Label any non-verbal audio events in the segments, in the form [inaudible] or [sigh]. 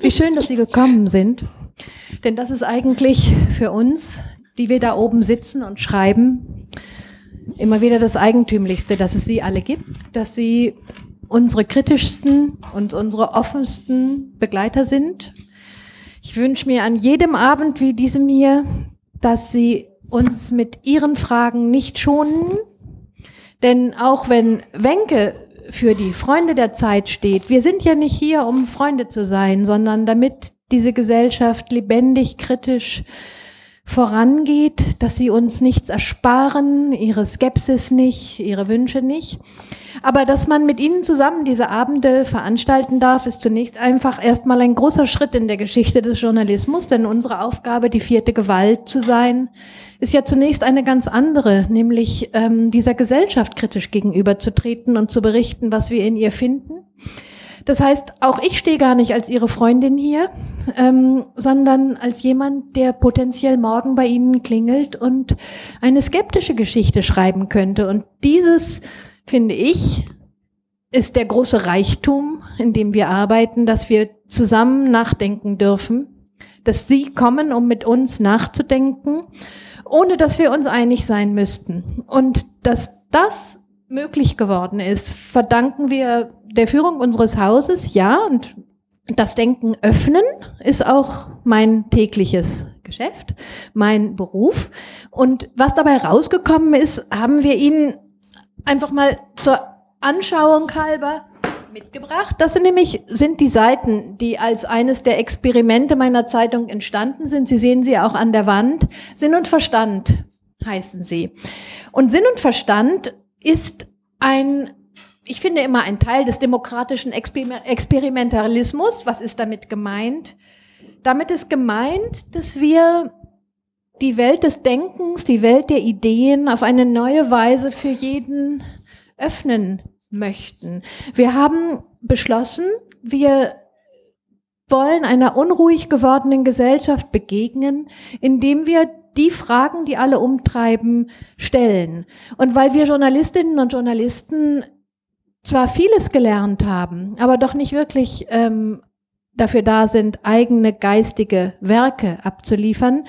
Wie schön, dass Sie gekommen sind. Denn das ist eigentlich für uns, die wir da oben sitzen und schreiben, immer wieder das Eigentümlichste, dass es Sie alle gibt, dass Sie unsere kritischsten und unsere offensten Begleiter sind. Ich wünsche mir an jedem Abend wie diesem hier, dass Sie uns mit Ihren Fragen nicht schonen, denn auch wenn Wenke für die Freunde der Zeit steht, wir sind ja nicht hier, um Freunde zu sein, sondern damit diese Gesellschaft lebendig, kritisch vorangeht, dass sie uns nichts ersparen, ihre Skepsis nicht, ihre Wünsche nicht. Aber dass man mit ihnen zusammen diese Abende veranstalten darf, ist zunächst einfach erstmal ein großer Schritt in der Geschichte des Journalismus, denn unsere Aufgabe, die vierte Gewalt zu sein, ist ja zunächst eine ganz andere, nämlich ähm, dieser Gesellschaft kritisch gegenüberzutreten und zu berichten, was wir in ihr finden. Das heißt, auch ich stehe gar nicht als Ihre Freundin hier, ähm, sondern als jemand, der potenziell morgen bei Ihnen klingelt und eine skeptische Geschichte schreiben könnte. Und dieses, finde ich, ist der große Reichtum, in dem wir arbeiten, dass wir zusammen nachdenken dürfen, dass Sie kommen, um mit uns nachzudenken ohne dass wir uns einig sein müssten. Und dass das möglich geworden ist, verdanken wir der Führung unseres Hauses, ja, und das Denken öffnen ist auch mein tägliches Geschäft, mein Beruf. Und was dabei rausgekommen ist, haben wir Ihnen einfach mal zur Anschauung halber mitgebracht. Das sind nämlich sind die Seiten, die als eines der Experimente meiner Zeitung entstanden sind. Sie sehen sie auch an der Wand. Sinn und Verstand heißen sie. Und Sinn und Verstand ist ein, ich finde immer ein Teil des demokratischen Experimentalismus. Was ist damit gemeint? Damit ist gemeint, dass wir die Welt des Denkens, die Welt der Ideen auf eine neue Weise für jeden öffnen möchten. Wir haben beschlossen, wir wollen einer unruhig gewordenen Gesellschaft begegnen, indem wir die Fragen, die alle umtreiben, stellen. Und weil wir Journalistinnen und Journalisten zwar vieles gelernt haben, aber doch nicht wirklich ähm, dafür da sind, eigene geistige Werke abzuliefern,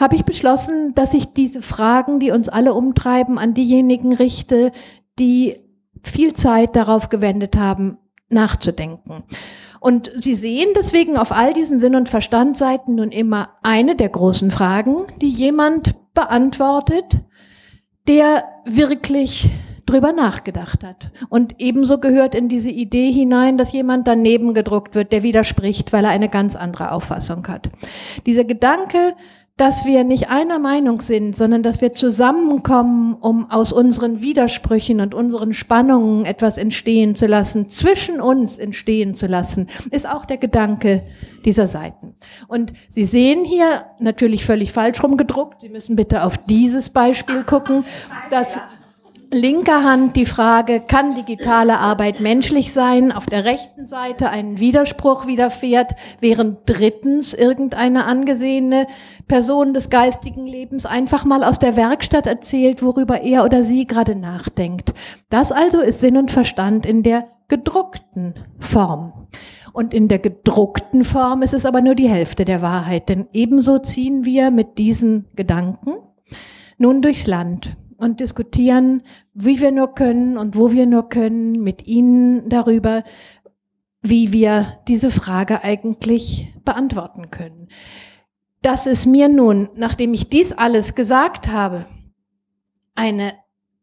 habe ich beschlossen, dass ich diese Fragen, die uns alle umtreiben, an diejenigen richte, die viel Zeit darauf gewendet haben, nachzudenken. Und Sie sehen deswegen auf all diesen Sinn- und Verstandseiten nun immer eine der großen Fragen, die jemand beantwortet, der wirklich drüber nachgedacht hat. Und ebenso gehört in diese Idee hinein, dass jemand daneben gedruckt wird, der widerspricht, weil er eine ganz andere Auffassung hat. Dieser Gedanke, dass wir nicht einer Meinung sind, sondern dass wir zusammenkommen, um aus unseren Widersprüchen und unseren Spannungen etwas entstehen zu lassen, zwischen uns entstehen zu lassen, ist auch der Gedanke dieser Seiten. Und Sie sehen hier natürlich völlig falsch rumgedruckt. Sie müssen bitte auf dieses Beispiel gucken, dass linker Hand die Frage, kann digitale Arbeit menschlich sein? Auf der rechten Seite ein Widerspruch widerfährt, während drittens irgendeine angesehene Person des geistigen Lebens einfach mal aus der Werkstatt erzählt, worüber er oder sie gerade nachdenkt. Das also ist Sinn und Verstand in der gedruckten Form. Und in der gedruckten Form ist es aber nur die Hälfte der Wahrheit, denn ebenso ziehen wir mit diesen Gedanken nun durchs Land und diskutieren, wie wir nur können und wo wir nur können, mit Ihnen darüber, wie wir diese Frage eigentlich beantworten können. Dass es mir nun, nachdem ich dies alles gesagt habe, eine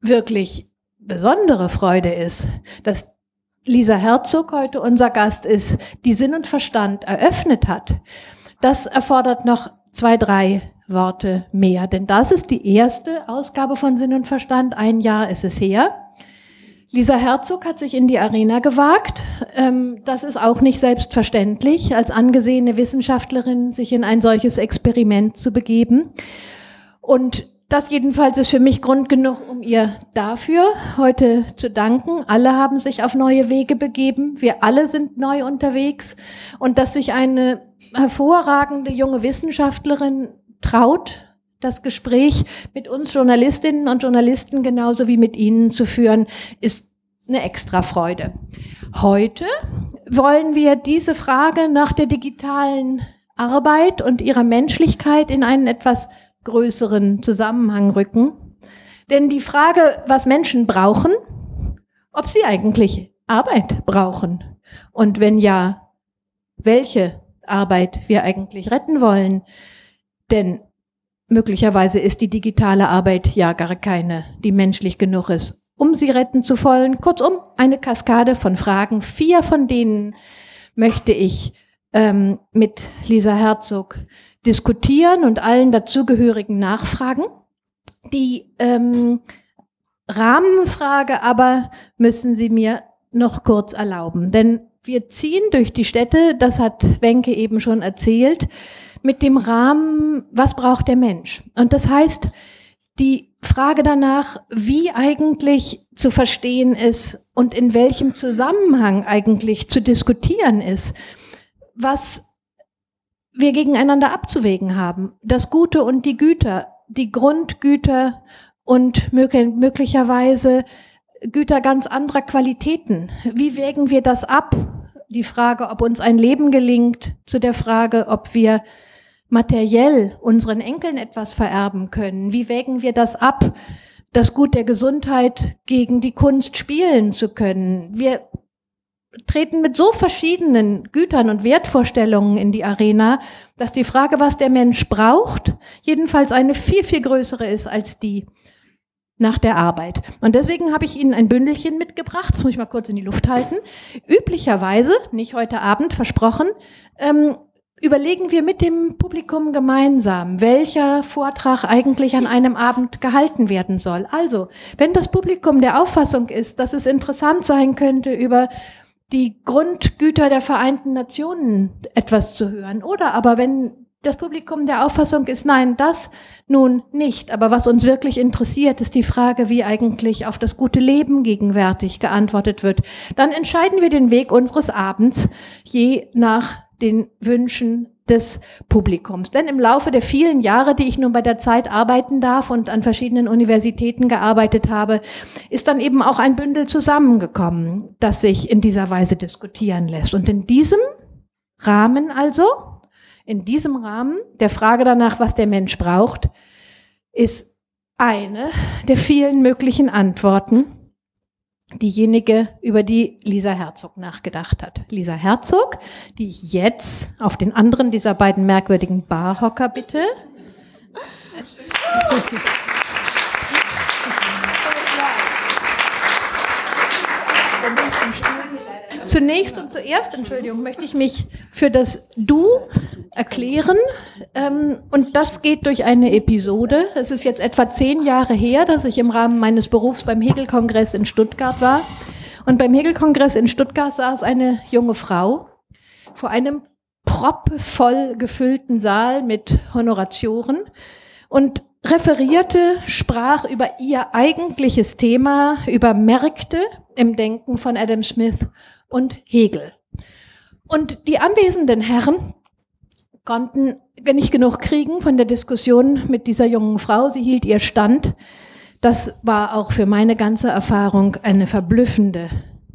wirklich besondere Freude ist, dass Lisa Herzog heute unser Gast ist, die Sinn und Verstand eröffnet hat. Das erfordert noch zwei, drei Worte mehr. Denn das ist die erste Ausgabe von Sinn und Verstand. Ein Jahr ist es her. Lisa Herzog hat sich in die Arena gewagt. Ähm, das ist auch nicht selbstverständlich, als angesehene Wissenschaftlerin sich in ein solches Experiment zu begeben. Und das jedenfalls ist für mich Grund genug, um ihr dafür heute zu danken. Alle haben sich auf neue Wege begeben. Wir alle sind neu unterwegs. Und dass sich eine hervorragende junge Wissenschaftlerin traut, das Gespräch mit uns Journalistinnen und Journalisten genauso wie mit Ihnen zu führen, ist eine extra Freude. Heute wollen wir diese Frage nach der digitalen Arbeit und ihrer Menschlichkeit in einen etwas größeren Zusammenhang rücken. Denn die Frage, was Menschen brauchen, ob sie eigentlich Arbeit brauchen und wenn ja, welche Arbeit wir eigentlich retten wollen. Denn möglicherweise ist die digitale Arbeit ja gar keine, die menschlich genug ist, um sie retten zu wollen. Kurzum, eine Kaskade von Fragen. Vier von denen möchte ich ähm, mit Lisa Herzog diskutieren und allen dazugehörigen nachfragen. Die ähm, Rahmenfrage aber müssen Sie mir noch kurz erlauben, denn wir ziehen durch die Städte, das hat Wenke eben schon erzählt, mit dem Rahmen, was braucht der Mensch? Und das heißt, die Frage danach, wie eigentlich zu verstehen ist und in welchem Zusammenhang eigentlich zu diskutieren ist, was wir gegeneinander abzuwägen haben. Das Gute und die Güter, die Grundgüter und möglicherweise Güter ganz anderer Qualitäten. Wie wägen wir das ab? Die Frage, ob uns ein Leben gelingt, zu der Frage, ob wir materiell unseren Enkeln etwas vererben können. Wie wägen wir das ab, das Gut der Gesundheit gegen die Kunst spielen zu können? Wir treten mit so verschiedenen Gütern und Wertvorstellungen in die Arena, dass die Frage, was der Mensch braucht, jedenfalls eine viel, viel größere ist als die nach der Arbeit. Und deswegen habe ich Ihnen ein Bündelchen mitgebracht, das muss ich mal kurz in die Luft halten. Üblicherweise, nicht heute Abend, versprochen, ähm, überlegen wir mit dem Publikum gemeinsam, welcher Vortrag eigentlich an einem Abend gehalten werden soll. Also, wenn das Publikum der Auffassung ist, dass es interessant sein könnte, über die Grundgüter der Vereinten Nationen etwas zu hören, oder aber wenn das Publikum der Auffassung ist, nein, das nun nicht. Aber was uns wirklich interessiert, ist die Frage, wie eigentlich auf das gute Leben gegenwärtig geantwortet wird. Dann entscheiden wir den Weg unseres Abends je nach den Wünschen des Publikums. Denn im Laufe der vielen Jahre, die ich nun bei der Zeit arbeiten darf und an verschiedenen Universitäten gearbeitet habe, ist dann eben auch ein Bündel zusammengekommen, das sich in dieser Weise diskutieren lässt. Und in diesem Rahmen also in diesem Rahmen der Frage danach, was der Mensch braucht, ist eine der vielen möglichen Antworten diejenige, über die Lisa Herzog nachgedacht hat. Lisa Herzog, die ich jetzt auf den anderen dieser beiden merkwürdigen Barhocker bitte. Zunächst und zuerst, Entschuldigung, möchte ich mich für das Du erklären. Ähm, und das geht durch eine Episode. Es ist jetzt etwa zehn Jahre her, dass ich im Rahmen meines Berufs beim Hegel-Kongress in Stuttgart war. Und beim Hegel-Kongress in Stuttgart saß eine junge Frau vor einem proppevoll gefüllten Saal mit Honoratioren und referierte, sprach über ihr eigentliches Thema, über Märkte im Denken von Adam Smith und Hegel. Und die anwesenden Herren konnten nicht genug kriegen von der Diskussion mit dieser jungen Frau. Sie hielt ihr Stand. Das war auch für meine ganze Erfahrung eine verblüffende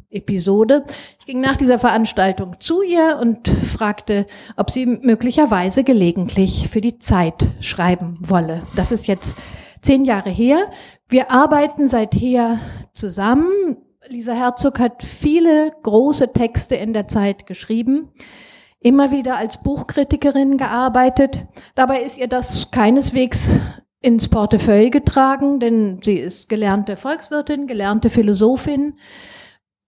Episode. Ich ging nach dieser Veranstaltung zu ihr und fragte, ob sie möglicherweise gelegentlich für die Zeit schreiben wolle. Das ist jetzt zehn Jahre her. Wir arbeiten seither zusammen. Lisa Herzog hat viele große Texte in der Zeit geschrieben, immer wieder als Buchkritikerin gearbeitet. Dabei ist ihr das keineswegs ins Portefeuille getragen, denn sie ist gelernte Volkswirtin, gelernte Philosophin,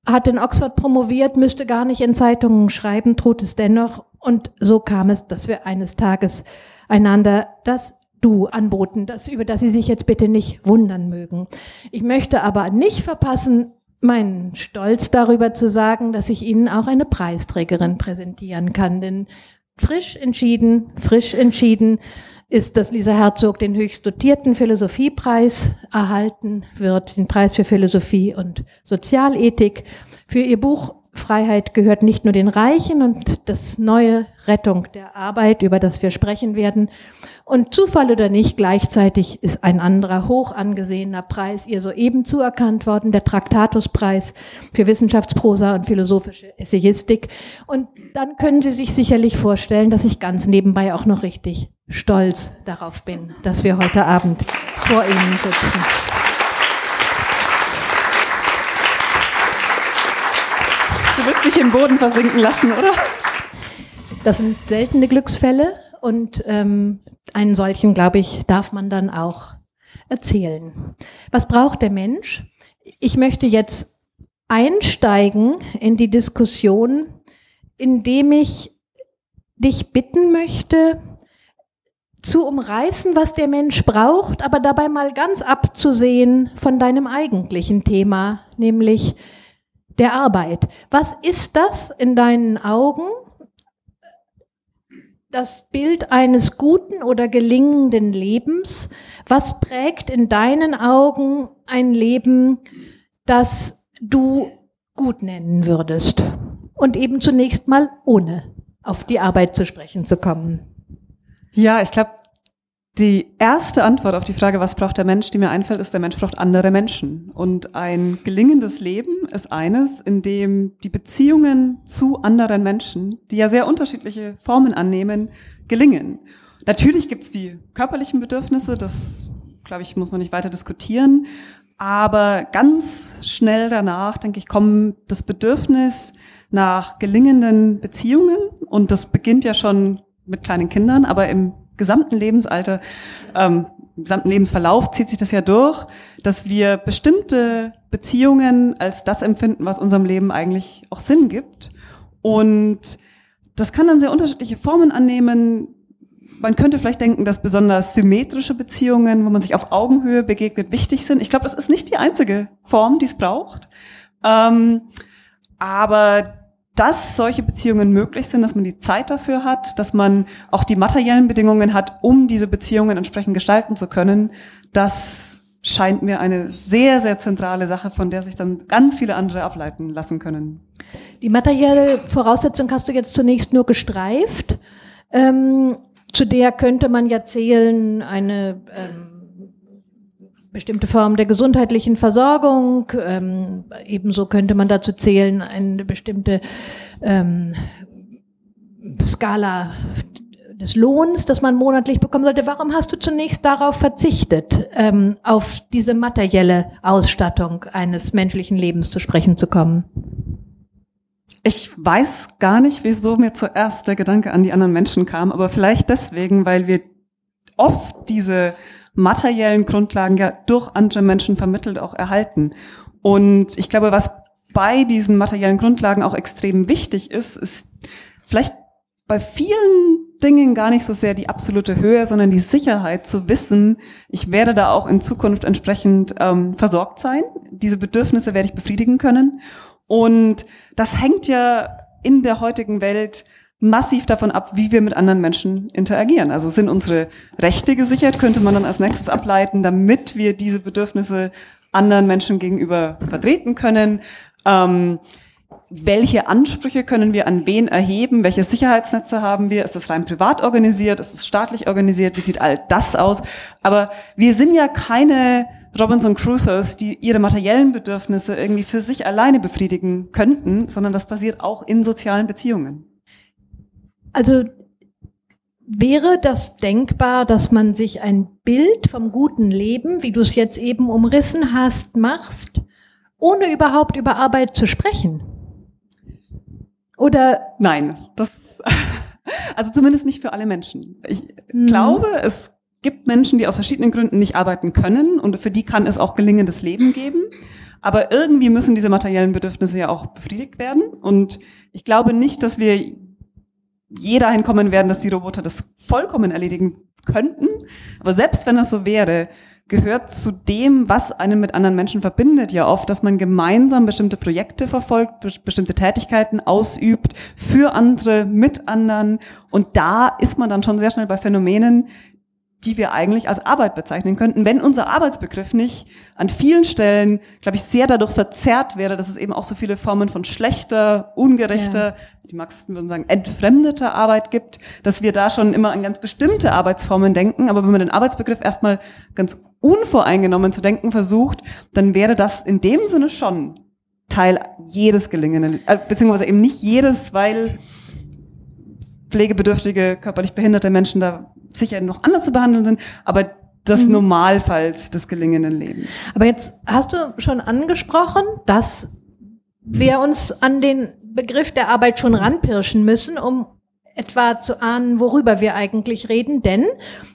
hat in Oxford promoviert, müsste gar nicht in Zeitungen schreiben, tut es dennoch. Und so kam es, dass wir eines Tages einander das Du anboten, das, über das Sie sich jetzt bitte nicht wundern mögen. Ich möchte aber nicht verpassen, meinen Stolz darüber zu sagen, dass ich Ihnen auch eine Preisträgerin präsentieren kann. Denn frisch entschieden, frisch entschieden ist, dass Lisa Herzog den höchst dotierten Philosophiepreis erhalten wird, den Preis für Philosophie und Sozialethik, für ihr Buch Freiheit gehört nicht nur den Reichen und das neue Rettung der Arbeit, über das wir sprechen werden. Und Zufall oder nicht, gleichzeitig ist ein anderer hoch angesehener Preis ihr soeben zuerkannt worden, der Traktatuspreis für Wissenschaftsprosa und philosophische Essayistik. Und dann können Sie sich sicherlich vorstellen, dass ich ganz nebenbei auch noch richtig stolz darauf bin, dass wir heute Abend vor Ihnen sitzen. Willst mich im Boden versinken lassen, oder? Das sind seltene Glücksfälle und ähm, einen solchen, glaube ich, darf man dann auch erzählen. Was braucht der Mensch? Ich möchte jetzt einsteigen in die Diskussion, indem ich dich bitten möchte, zu umreißen, was der Mensch braucht, aber dabei mal ganz abzusehen von deinem eigentlichen Thema, nämlich der Arbeit. Was ist das in deinen Augen? Das Bild eines guten oder gelingenden Lebens. Was prägt in deinen Augen ein Leben, das du gut nennen würdest? Und eben zunächst mal ohne auf die Arbeit zu sprechen zu kommen. Ja, ich glaube, die erste Antwort auf die Frage, was braucht der Mensch, die mir einfällt, ist, der Mensch braucht andere Menschen. Und ein gelingendes Leben ist eines, in dem die Beziehungen zu anderen Menschen, die ja sehr unterschiedliche Formen annehmen, gelingen. Natürlich gibt es die körperlichen Bedürfnisse, das, glaube ich, muss man nicht weiter diskutieren. Aber ganz schnell danach, denke ich, kommt das Bedürfnis nach gelingenden Beziehungen. Und das beginnt ja schon mit kleinen Kindern, aber im gesamten Lebensalter, ähm, gesamten Lebensverlauf zieht sich das ja durch, dass wir bestimmte Beziehungen als das empfinden, was unserem Leben eigentlich auch Sinn gibt. Und das kann dann sehr unterschiedliche Formen annehmen. Man könnte vielleicht denken, dass besonders symmetrische Beziehungen, wo man sich auf Augenhöhe begegnet, wichtig sind. Ich glaube, das ist nicht die einzige Form, die es braucht. Ähm, aber dass solche Beziehungen möglich sind, dass man die Zeit dafür hat, dass man auch die materiellen Bedingungen hat, um diese Beziehungen entsprechend gestalten zu können, das scheint mir eine sehr, sehr zentrale Sache, von der sich dann ganz viele andere ableiten lassen können. Die materielle Voraussetzung hast du jetzt zunächst nur gestreift. Ähm, zu der könnte man ja zählen eine ähm, bestimmte Form der gesundheitlichen Versorgung. Ähm, ebenso könnte man dazu zählen eine bestimmte ähm, Skala des Lohns, das man monatlich bekommen sollte. Warum hast du zunächst darauf verzichtet, ähm, auf diese materielle Ausstattung eines menschlichen Lebens zu sprechen zu kommen? Ich weiß gar nicht, wieso mir zuerst der Gedanke an die anderen Menschen kam, aber vielleicht deswegen, weil wir oft diese materiellen Grundlagen ja durch andere Menschen vermittelt auch erhalten. Und ich glaube, was bei diesen materiellen Grundlagen auch extrem wichtig ist, ist vielleicht bei vielen Dingen gar nicht so sehr die absolute Höhe, sondern die Sicherheit zu wissen, ich werde da auch in Zukunft entsprechend ähm, versorgt sein. Diese Bedürfnisse werde ich befriedigen können. Und das hängt ja in der heutigen Welt massiv davon ab, wie wir mit anderen Menschen interagieren. Also sind unsere Rechte gesichert, könnte man dann als nächstes ableiten, damit wir diese Bedürfnisse anderen Menschen gegenüber vertreten können. Ähm, welche Ansprüche können wir an wen erheben? Welche Sicherheitsnetze haben wir? Ist das rein privat organisiert? Ist es staatlich organisiert? Wie sieht all das aus? Aber wir sind ja keine Robinson Crusoes, die ihre materiellen Bedürfnisse irgendwie für sich alleine befriedigen könnten, sondern das passiert auch in sozialen Beziehungen. Also wäre das denkbar, dass man sich ein Bild vom guten Leben, wie du es jetzt eben umrissen hast, machst, ohne überhaupt über Arbeit zu sprechen? Oder? Nein, das, [laughs] also zumindest nicht für alle Menschen. Ich mhm. glaube, es gibt Menschen, die aus verschiedenen Gründen nicht arbeiten können und für die kann es auch gelingendes Leben geben. Aber irgendwie müssen diese materiellen Bedürfnisse ja auch befriedigt werden. Und ich glaube nicht, dass wir je dahin kommen werden, dass die Roboter das vollkommen erledigen könnten. Aber selbst wenn das so wäre, gehört zu dem, was einen mit anderen Menschen verbindet, ja oft, dass man gemeinsam bestimmte Projekte verfolgt, be bestimmte Tätigkeiten ausübt für andere, mit anderen. Und da ist man dann schon sehr schnell bei Phänomenen, die wir eigentlich als Arbeit bezeichnen könnten, wenn unser Arbeitsbegriff nicht an vielen Stellen, glaube ich, sehr dadurch verzerrt wäre, dass es eben auch so viele Formen von schlechter, ungerechter, ja. die Marxisten würden sagen, entfremdeter Arbeit gibt, dass wir da schon immer an ganz bestimmte Arbeitsformen denken. Aber wenn man den Arbeitsbegriff erstmal ganz unvoreingenommen zu denken versucht, dann wäre das in dem Sinne schon Teil jedes gelingenden, äh, beziehungsweise eben nicht jedes, weil pflegebedürftige, körperlich behinderte Menschen da sicher noch anders zu behandeln sind, aber das mhm. Normalfalls des gelingenden Lebens. Aber jetzt hast du schon angesprochen, dass wir uns an den Begriff der Arbeit schon ranpirschen müssen, um etwa zu ahnen, worüber wir eigentlich reden. Denn,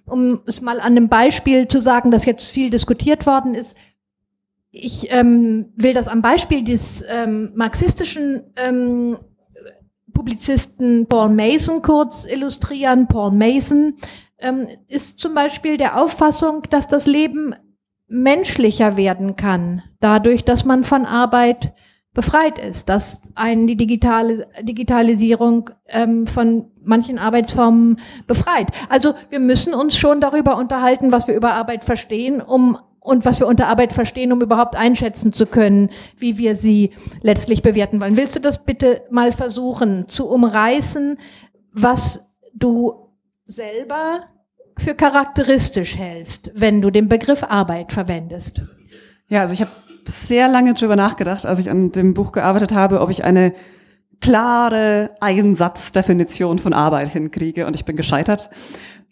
um es mal an einem Beispiel zu sagen, das jetzt viel diskutiert worden ist, ich ähm, will das am Beispiel des ähm, marxistischen ähm, Publizisten Paul Mason kurz illustrieren. Paul Mason ähm, ist zum Beispiel der Auffassung, dass das Leben menschlicher werden kann, dadurch, dass man von Arbeit befreit ist, dass einen die digitale Digitalisierung ähm, von manchen Arbeitsformen befreit. Also wir müssen uns schon darüber unterhalten, was wir über Arbeit verstehen, um und was wir unter Arbeit verstehen, um überhaupt einschätzen zu können, wie wir sie letztlich bewerten wollen. Willst du das bitte mal versuchen zu umreißen, was du selber für charakteristisch hältst, wenn du den Begriff Arbeit verwendest? Ja, also ich habe sehr lange drüber nachgedacht, als ich an dem Buch gearbeitet habe, ob ich eine klare Einsatzdefinition von Arbeit hinkriege und ich bin gescheitert.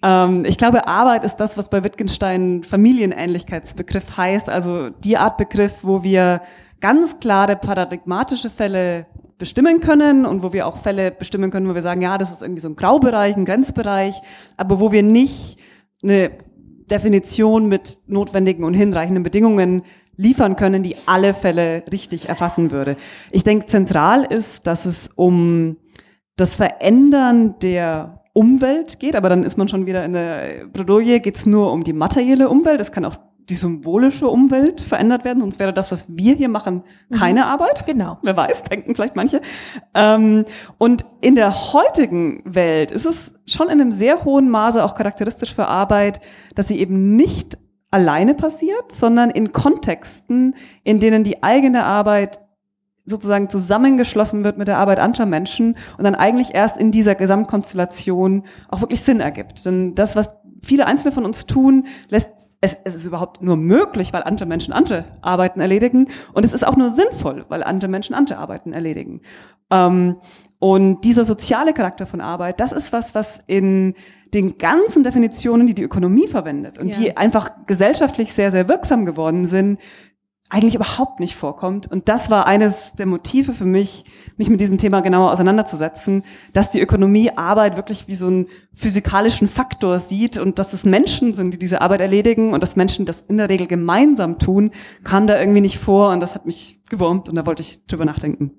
Ähm, ich glaube, Arbeit ist das, was bei Wittgenstein Familienähnlichkeitsbegriff heißt, also die Art Begriff, wo wir ganz klare paradigmatische Fälle bestimmen können und wo wir auch Fälle bestimmen können, wo wir sagen, ja, das ist irgendwie so ein Graubereich, ein Grenzbereich, aber wo wir nicht eine Definition mit notwendigen und hinreichenden Bedingungen liefern können, die alle Fälle richtig erfassen würde. Ich denke, zentral ist, dass es um das Verändern der Umwelt geht, aber dann ist man schon wieder in der Bredouille, geht es nur um die materielle Umwelt, es kann auch die symbolische Umwelt verändert werden, sonst wäre das, was wir hier machen, keine mhm. Arbeit. Genau. Wer weiß, denken vielleicht manche. Ähm, und in der heutigen Welt ist es schon in einem sehr hohen Maße auch charakteristisch für Arbeit, dass sie eben nicht alleine passiert, sondern in Kontexten, in denen die eigene Arbeit sozusagen zusammengeschlossen wird mit der Arbeit anderer Menschen und dann eigentlich erst in dieser Gesamtkonstellation auch wirklich Sinn ergibt. Denn das, was viele Einzelne von uns tun, lässt es, es ist überhaupt nur möglich, weil andere Menschen andere Arbeiten erledigen und es ist auch nur sinnvoll, weil andere Menschen andere Arbeiten erledigen. Ähm, und dieser soziale Charakter von Arbeit, das ist was, was in den ganzen Definitionen, die die Ökonomie verwendet und ja. die einfach gesellschaftlich sehr, sehr wirksam geworden sind, eigentlich überhaupt nicht vorkommt. Und das war eines der Motive für mich, mich mit diesem Thema genauer auseinanderzusetzen, dass die Ökonomie Arbeit wirklich wie so einen physikalischen Faktor sieht und dass es Menschen sind, die diese Arbeit erledigen und dass Menschen das in der Regel gemeinsam tun, kam da irgendwie nicht vor und das hat mich gewurmt und da wollte ich drüber nachdenken.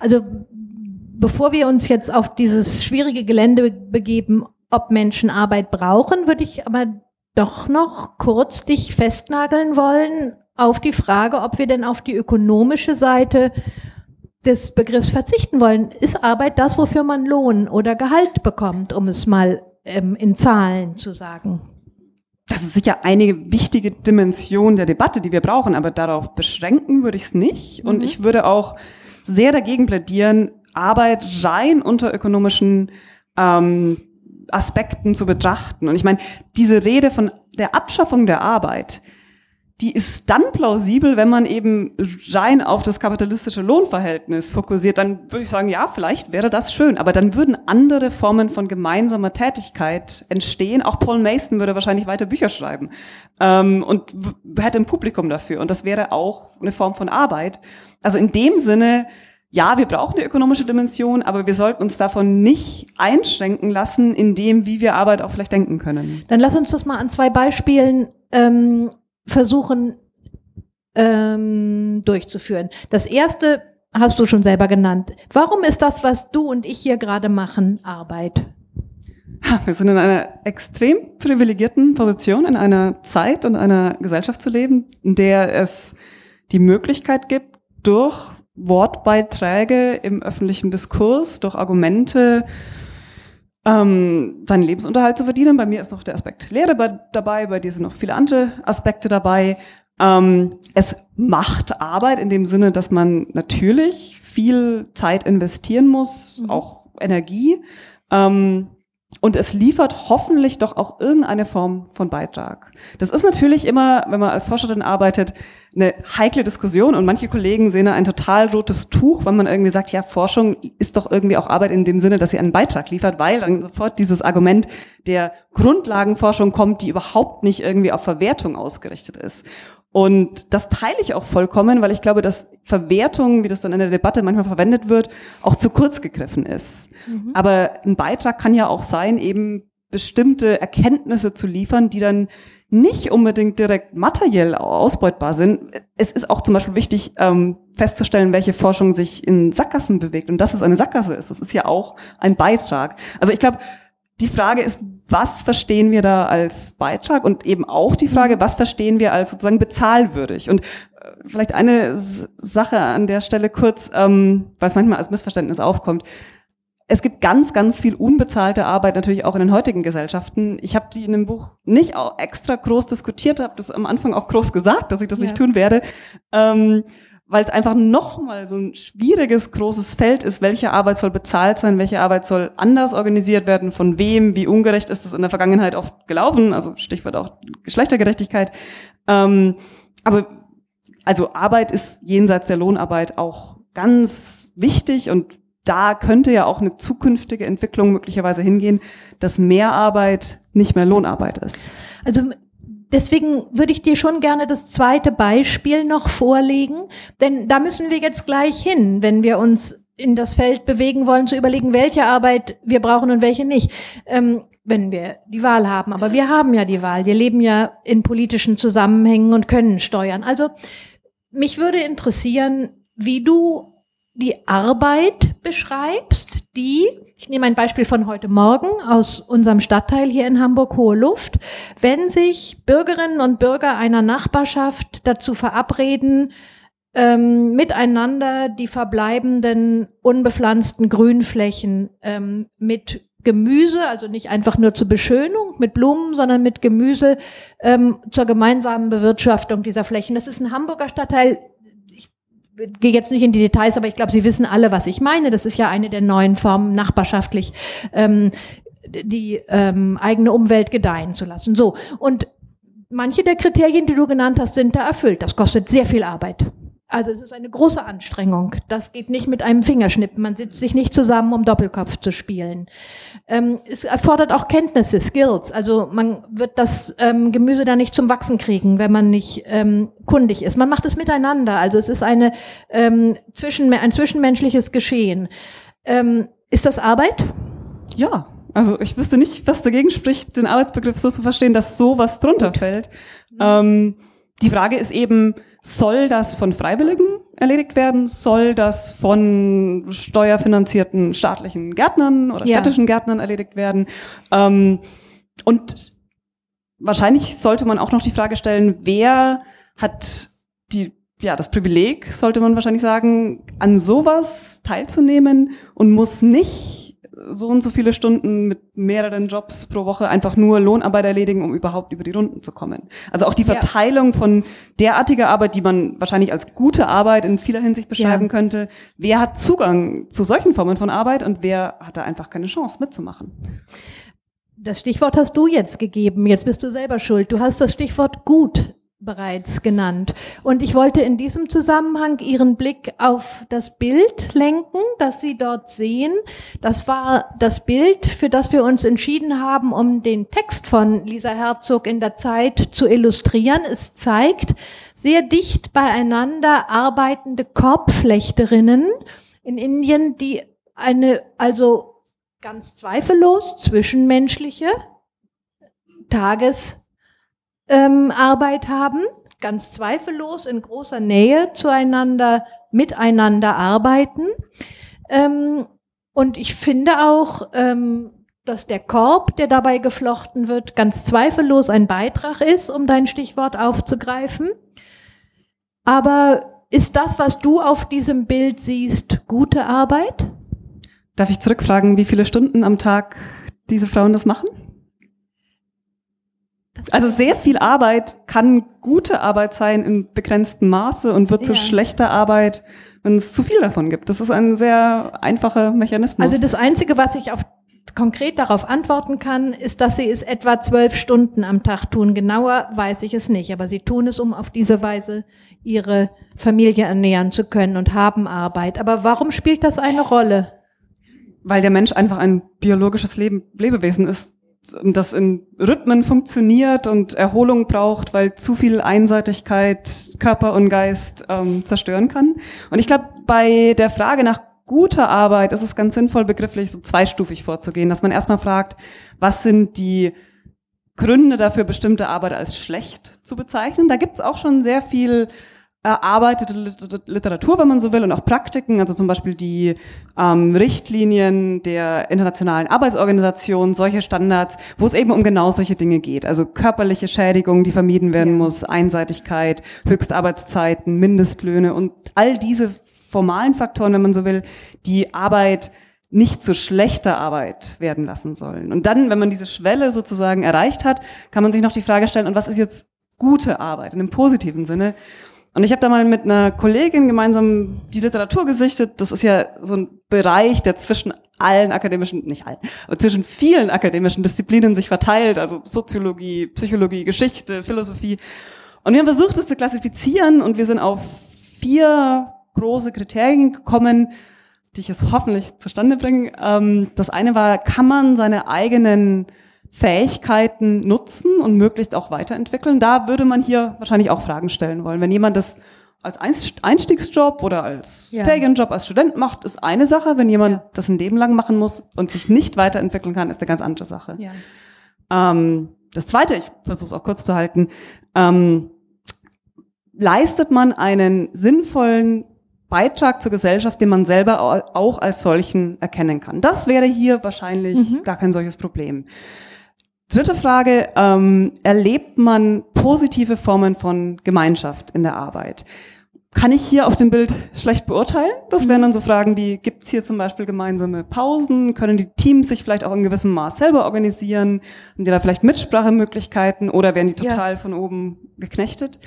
Also bevor wir uns jetzt auf dieses schwierige Gelände begeben, ob Menschen Arbeit brauchen, würde ich aber doch noch kurz dich festnageln wollen auf die Frage, ob wir denn auf die ökonomische Seite des Begriffs verzichten wollen. Ist Arbeit das, wofür man Lohn oder Gehalt bekommt, um es mal ähm, in Zahlen zu sagen? Das ist sicher eine wichtige Dimension der Debatte, die wir brauchen, aber darauf beschränken würde ich es nicht. Mhm. Und ich würde auch sehr dagegen plädieren, Arbeit rein unter ökonomischen ähm, Aspekten zu betrachten. Und ich meine, diese Rede von der Abschaffung der Arbeit, die ist dann plausibel, wenn man eben rein auf das kapitalistische Lohnverhältnis fokussiert. Dann würde ich sagen, ja, vielleicht wäre das schön. Aber dann würden andere Formen von gemeinsamer Tätigkeit entstehen. Auch Paul Mason würde wahrscheinlich weiter Bücher schreiben ähm, und hätte ein Publikum dafür. Und das wäre auch eine Form von Arbeit. Also in dem Sinne, ja, wir brauchen eine ökonomische Dimension, aber wir sollten uns davon nicht einschränken lassen, in dem, wie wir Arbeit auch vielleicht denken können. Dann lass uns das mal an zwei Beispielen ähm, versuchen ähm, durchzuführen. Das erste hast du schon selber genannt. Warum ist das, was du und ich hier gerade machen, Arbeit? Wir sind in einer extrem privilegierten Position, in einer Zeit und einer Gesellschaft zu leben, in der es die Möglichkeit gibt, durch Wortbeiträge im öffentlichen Diskurs, durch Argumente, ähm, seinen Lebensunterhalt zu verdienen. Bei mir ist noch der Aspekt Lehre bei, dabei, bei dir sind noch viele andere Aspekte dabei. Ähm, es macht Arbeit in dem Sinne, dass man natürlich viel Zeit investieren muss, mhm. auch Energie. Ähm, und es liefert hoffentlich doch auch irgendeine Form von Beitrag. Das ist natürlich immer, wenn man als Forscherin arbeitet, eine heikle Diskussion und manche Kollegen sehen da ein total rotes Tuch, weil man irgendwie sagt, ja, Forschung ist doch irgendwie auch Arbeit in dem Sinne, dass sie einen Beitrag liefert, weil dann sofort dieses Argument der Grundlagenforschung kommt, die überhaupt nicht irgendwie auf Verwertung ausgerichtet ist. Und das teile ich auch vollkommen, weil ich glaube, dass Verwertung, wie das dann in der Debatte manchmal verwendet wird, auch zu kurz gegriffen ist. Mhm. Aber ein Beitrag kann ja auch sein, eben bestimmte Erkenntnisse zu liefern, die dann nicht unbedingt direkt materiell ausbeutbar sind. Es ist auch zum Beispiel wichtig ähm, festzustellen, welche Forschung sich in Sackgassen bewegt und dass es eine Sackgasse ist. Das ist ja auch ein Beitrag. Also ich glaube, die Frage ist, was verstehen wir da als Beitrag und eben auch die Frage, was verstehen wir als sozusagen bezahlwürdig? Und äh, vielleicht eine Sache an der Stelle kurz, ähm, weil es manchmal als Missverständnis aufkommt es gibt ganz, ganz viel unbezahlte Arbeit natürlich auch in den heutigen Gesellschaften. Ich habe die in dem Buch nicht auch extra groß diskutiert, habe das am Anfang auch groß gesagt, dass ich das ja. nicht tun werde, ähm, weil es einfach nochmal so ein schwieriges, großes Feld ist, welche Arbeit soll bezahlt sein, welche Arbeit soll anders organisiert werden, von wem, wie ungerecht ist das in der Vergangenheit oft gelaufen, also Stichwort auch Geschlechtergerechtigkeit. Ähm, aber also Arbeit ist jenseits der Lohnarbeit auch ganz wichtig und da könnte ja auch eine zukünftige Entwicklung möglicherweise hingehen, dass Mehrarbeit nicht mehr Lohnarbeit ist. Also deswegen würde ich dir schon gerne das zweite Beispiel noch vorlegen, denn da müssen wir jetzt gleich hin, wenn wir uns in das Feld bewegen wollen, zu überlegen, welche Arbeit wir brauchen und welche nicht, ähm, wenn wir die Wahl haben. Aber wir haben ja die Wahl. Wir leben ja in politischen Zusammenhängen und können steuern. Also mich würde interessieren, wie du die Arbeit beschreibst, die, ich nehme ein Beispiel von heute Morgen aus unserem Stadtteil hier in Hamburg Hohe Luft, wenn sich Bürgerinnen und Bürger einer Nachbarschaft dazu verabreden, ähm, miteinander die verbleibenden unbepflanzten Grünflächen ähm, mit Gemüse, also nicht einfach nur zur Beschönung mit Blumen, sondern mit Gemüse ähm, zur gemeinsamen Bewirtschaftung dieser Flächen. Das ist ein Hamburger Stadtteil, gehe jetzt nicht in die Details, aber ich glaube, Sie wissen alle, was ich meine. Das ist ja eine der neuen Formen, nachbarschaftlich ähm, die ähm, eigene Umwelt gedeihen zu lassen. So, und manche der Kriterien, die du genannt hast, sind da erfüllt. Das kostet sehr viel Arbeit. Also es ist eine große Anstrengung. Das geht nicht mit einem Fingerschnippen. Man sitzt sich nicht zusammen, um Doppelkopf zu spielen. Ähm, es erfordert auch Kenntnisse, Skills. Also man wird das ähm, Gemüse da nicht zum Wachsen kriegen, wenn man nicht ähm, kundig ist. Man macht es miteinander. Also es ist eine, ähm, zwischen, ein zwischenmenschliches Geschehen. Ähm, ist das Arbeit? Ja, also ich wüsste nicht, was dagegen spricht, den Arbeitsbegriff so zu verstehen, dass sowas drunter Gut. fällt. Mhm. Die Frage ist eben, soll das von Freiwilligen erledigt werden? Soll das von steuerfinanzierten staatlichen Gärtnern oder ja. städtischen Gärtnern erledigt werden? Ähm, und wahrscheinlich sollte man auch noch die Frage stellen, wer hat die, ja, das Privileg, sollte man wahrscheinlich sagen, an sowas teilzunehmen und muss nicht so und so viele Stunden mit mehreren Jobs pro Woche einfach nur Lohnarbeit erledigen, um überhaupt über die Runden zu kommen. Also auch die Verteilung ja. von derartiger Arbeit, die man wahrscheinlich als gute Arbeit in vieler Hinsicht beschreiben ja. könnte. Wer hat Zugang zu solchen Formen von Arbeit und wer hat da einfach keine Chance mitzumachen? Das Stichwort hast du jetzt gegeben. Jetzt bist du selber schuld. Du hast das Stichwort gut bereits genannt. Und ich wollte in diesem Zusammenhang Ihren Blick auf das Bild lenken, das Sie dort sehen. Das war das Bild, für das wir uns entschieden haben, um den Text von Lisa Herzog in der Zeit zu illustrieren. Es zeigt sehr dicht beieinander arbeitende Korbflechterinnen in Indien, die eine, also ganz zweifellos zwischenmenschliche Tages ähm, Arbeit haben, ganz zweifellos in großer Nähe zueinander, miteinander arbeiten. Ähm, und ich finde auch, ähm, dass der Korb, der dabei geflochten wird, ganz zweifellos ein Beitrag ist, um dein Stichwort aufzugreifen. Aber ist das, was du auf diesem Bild siehst, gute Arbeit? Darf ich zurückfragen, wie viele Stunden am Tag diese Frauen das machen? Also sehr viel Arbeit kann gute Arbeit sein in begrenztem Maße und wird ja. zu schlechter Arbeit, wenn es zu viel davon gibt. Das ist ein sehr einfacher Mechanismus. Also das Einzige, was ich auf konkret darauf antworten kann, ist, dass sie es etwa zwölf Stunden am Tag tun. Genauer weiß ich es nicht, aber sie tun es, um auf diese Weise ihre Familie ernähren zu können und haben Arbeit. Aber warum spielt das eine Rolle? Weil der Mensch einfach ein biologisches Leben, Lebewesen ist, das in Rhythmen funktioniert und Erholung braucht, weil zu viel Einseitigkeit Körper und Geist ähm, zerstören kann. Und ich glaube, bei der Frage nach guter Arbeit ist es ganz sinnvoll, begrifflich so zweistufig vorzugehen, dass man erstmal fragt, was sind die Gründe dafür, bestimmte Arbeit als schlecht zu bezeichnen. Da gibt's auch schon sehr viel erarbeitete Literatur, wenn man so will, und auch Praktiken, also zum Beispiel die ähm, Richtlinien der Internationalen Arbeitsorganisation, solche Standards, wo es eben um genau solche Dinge geht. Also körperliche Schädigung, die vermieden werden ja. muss, Einseitigkeit, Höchstarbeitszeiten, Mindestlöhne und all diese formalen Faktoren, wenn man so will, die Arbeit nicht zu schlechter Arbeit werden lassen sollen. Und dann, wenn man diese Schwelle sozusagen erreicht hat, kann man sich noch die Frage stellen, und was ist jetzt gute Arbeit in einem positiven Sinne? Und ich habe da mal mit einer Kollegin gemeinsam die Literatur gesichtet. Das ist ja so ein Bereich, der zwischen allen akademischen, nicht allen, zwischen vielen akademischen Disziplinen sich verteilt, also Soziologie, Psychologie, Geschichte, Philosophie. Und wir haben versucht, das zu klassifizieren und wir sind auf vier große Kriterien gekommen, die ich jetzt hoffentlich zustande bringe. Ähm, das eine war, kann man seine eigenen Fähigkeiten nutzen und möglichst auch weiterentwickeln. Da würde man hier wahrscheinlich auch Fragen stellen wollen. Wenn jemand das als Einstiegsjob oder als ja. Ferienjob als Student macht, ist eine Sache. Wenn jemand ja. das ein Leben lang machen muss und sich nicht weiterentwickeln kann, ist eine ganz andere Sache. Ja. Ähm, das Zweite, ich versuche es auch kurz zu halten, ähm, leistet man einen sinnvollen Beitrag zur Gesellschaft, den man selber auch als solchen erkennen kann. Das wäre hier wahrscheinlich mhm. gar kein solches Problem. Dritte Frage, ähm, erlebt man positive Formen von Gemeinschaft in der Arbeit? Kann ich hier auf dem Bild schlecht beurteilen? Das wären dann so Fragen wie, gibt es hier zum Beispiel gemeinsame Pausen? Können die Teams sich vielleicht auch in gewissem Maß selber organisieren? Haben die da vielleicht Mitsprachemöglichkeiten oder werden die total ja. von oben geknechtet?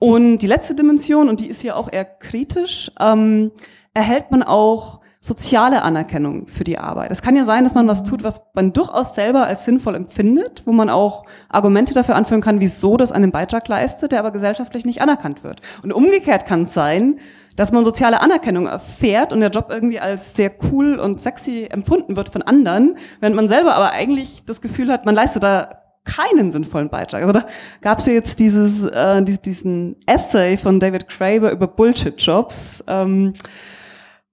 Und die letzte Dimension, und die ist hier auch eher kritisch, ähm, erhält man auch soziale Anerkennung für die Arbeit. Es kann ja sein, dass man was tut, was man durchaus selber als sinnvoll empfindet, wo man auch Argumente dafür anführen kann, wieso das einen Beitrag leistet, der aber gesellschaftlich nicht anerkannt wird. Und umgekehrt kann es sein, dass man soziale Anerkennung erfährt und der Job irgendwie als sehr cool und sexy empfunden wird von anderen, während man selber aber eigentlich das Gefühl hat, man leistet da keinen sinnvollen Beitrag. Also da gab es ja jetzt dieses, äh, diesen Essay von David Craver über Bullshit-Jobs. Ähm,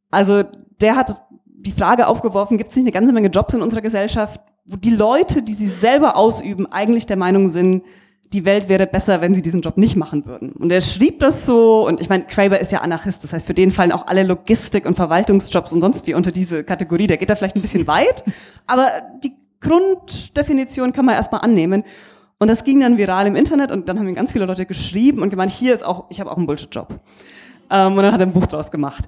also der hat die Frage aufgeworfen, gibt es nicht eine ganze Menge Jobs in unserer Gesellschaft, wo die Leute, die sie selber ausüben, eigentlich der Meinung sind, die Welt wäre besser, wenn sie diesen Job nicht machen würden. Und er schrieb das so, und ich meine, Craver ist ja Anarchist, das heißt, für den fallen auch alle Logistik- und Verwaltungsjobs und sonst wie unter diese Kategorie. Der geht da vielleicht ein bisschen weit, aber die Grunddefinition kann man erstmal annehmen. Und das ging dann viral im Internet und dann haben mir ganz viele Leute geschrieben und gemeint, hier ist auch, ich habe auch einen Bullshit-Job. Ähm, und dann hat er ein Buch draus gemacht.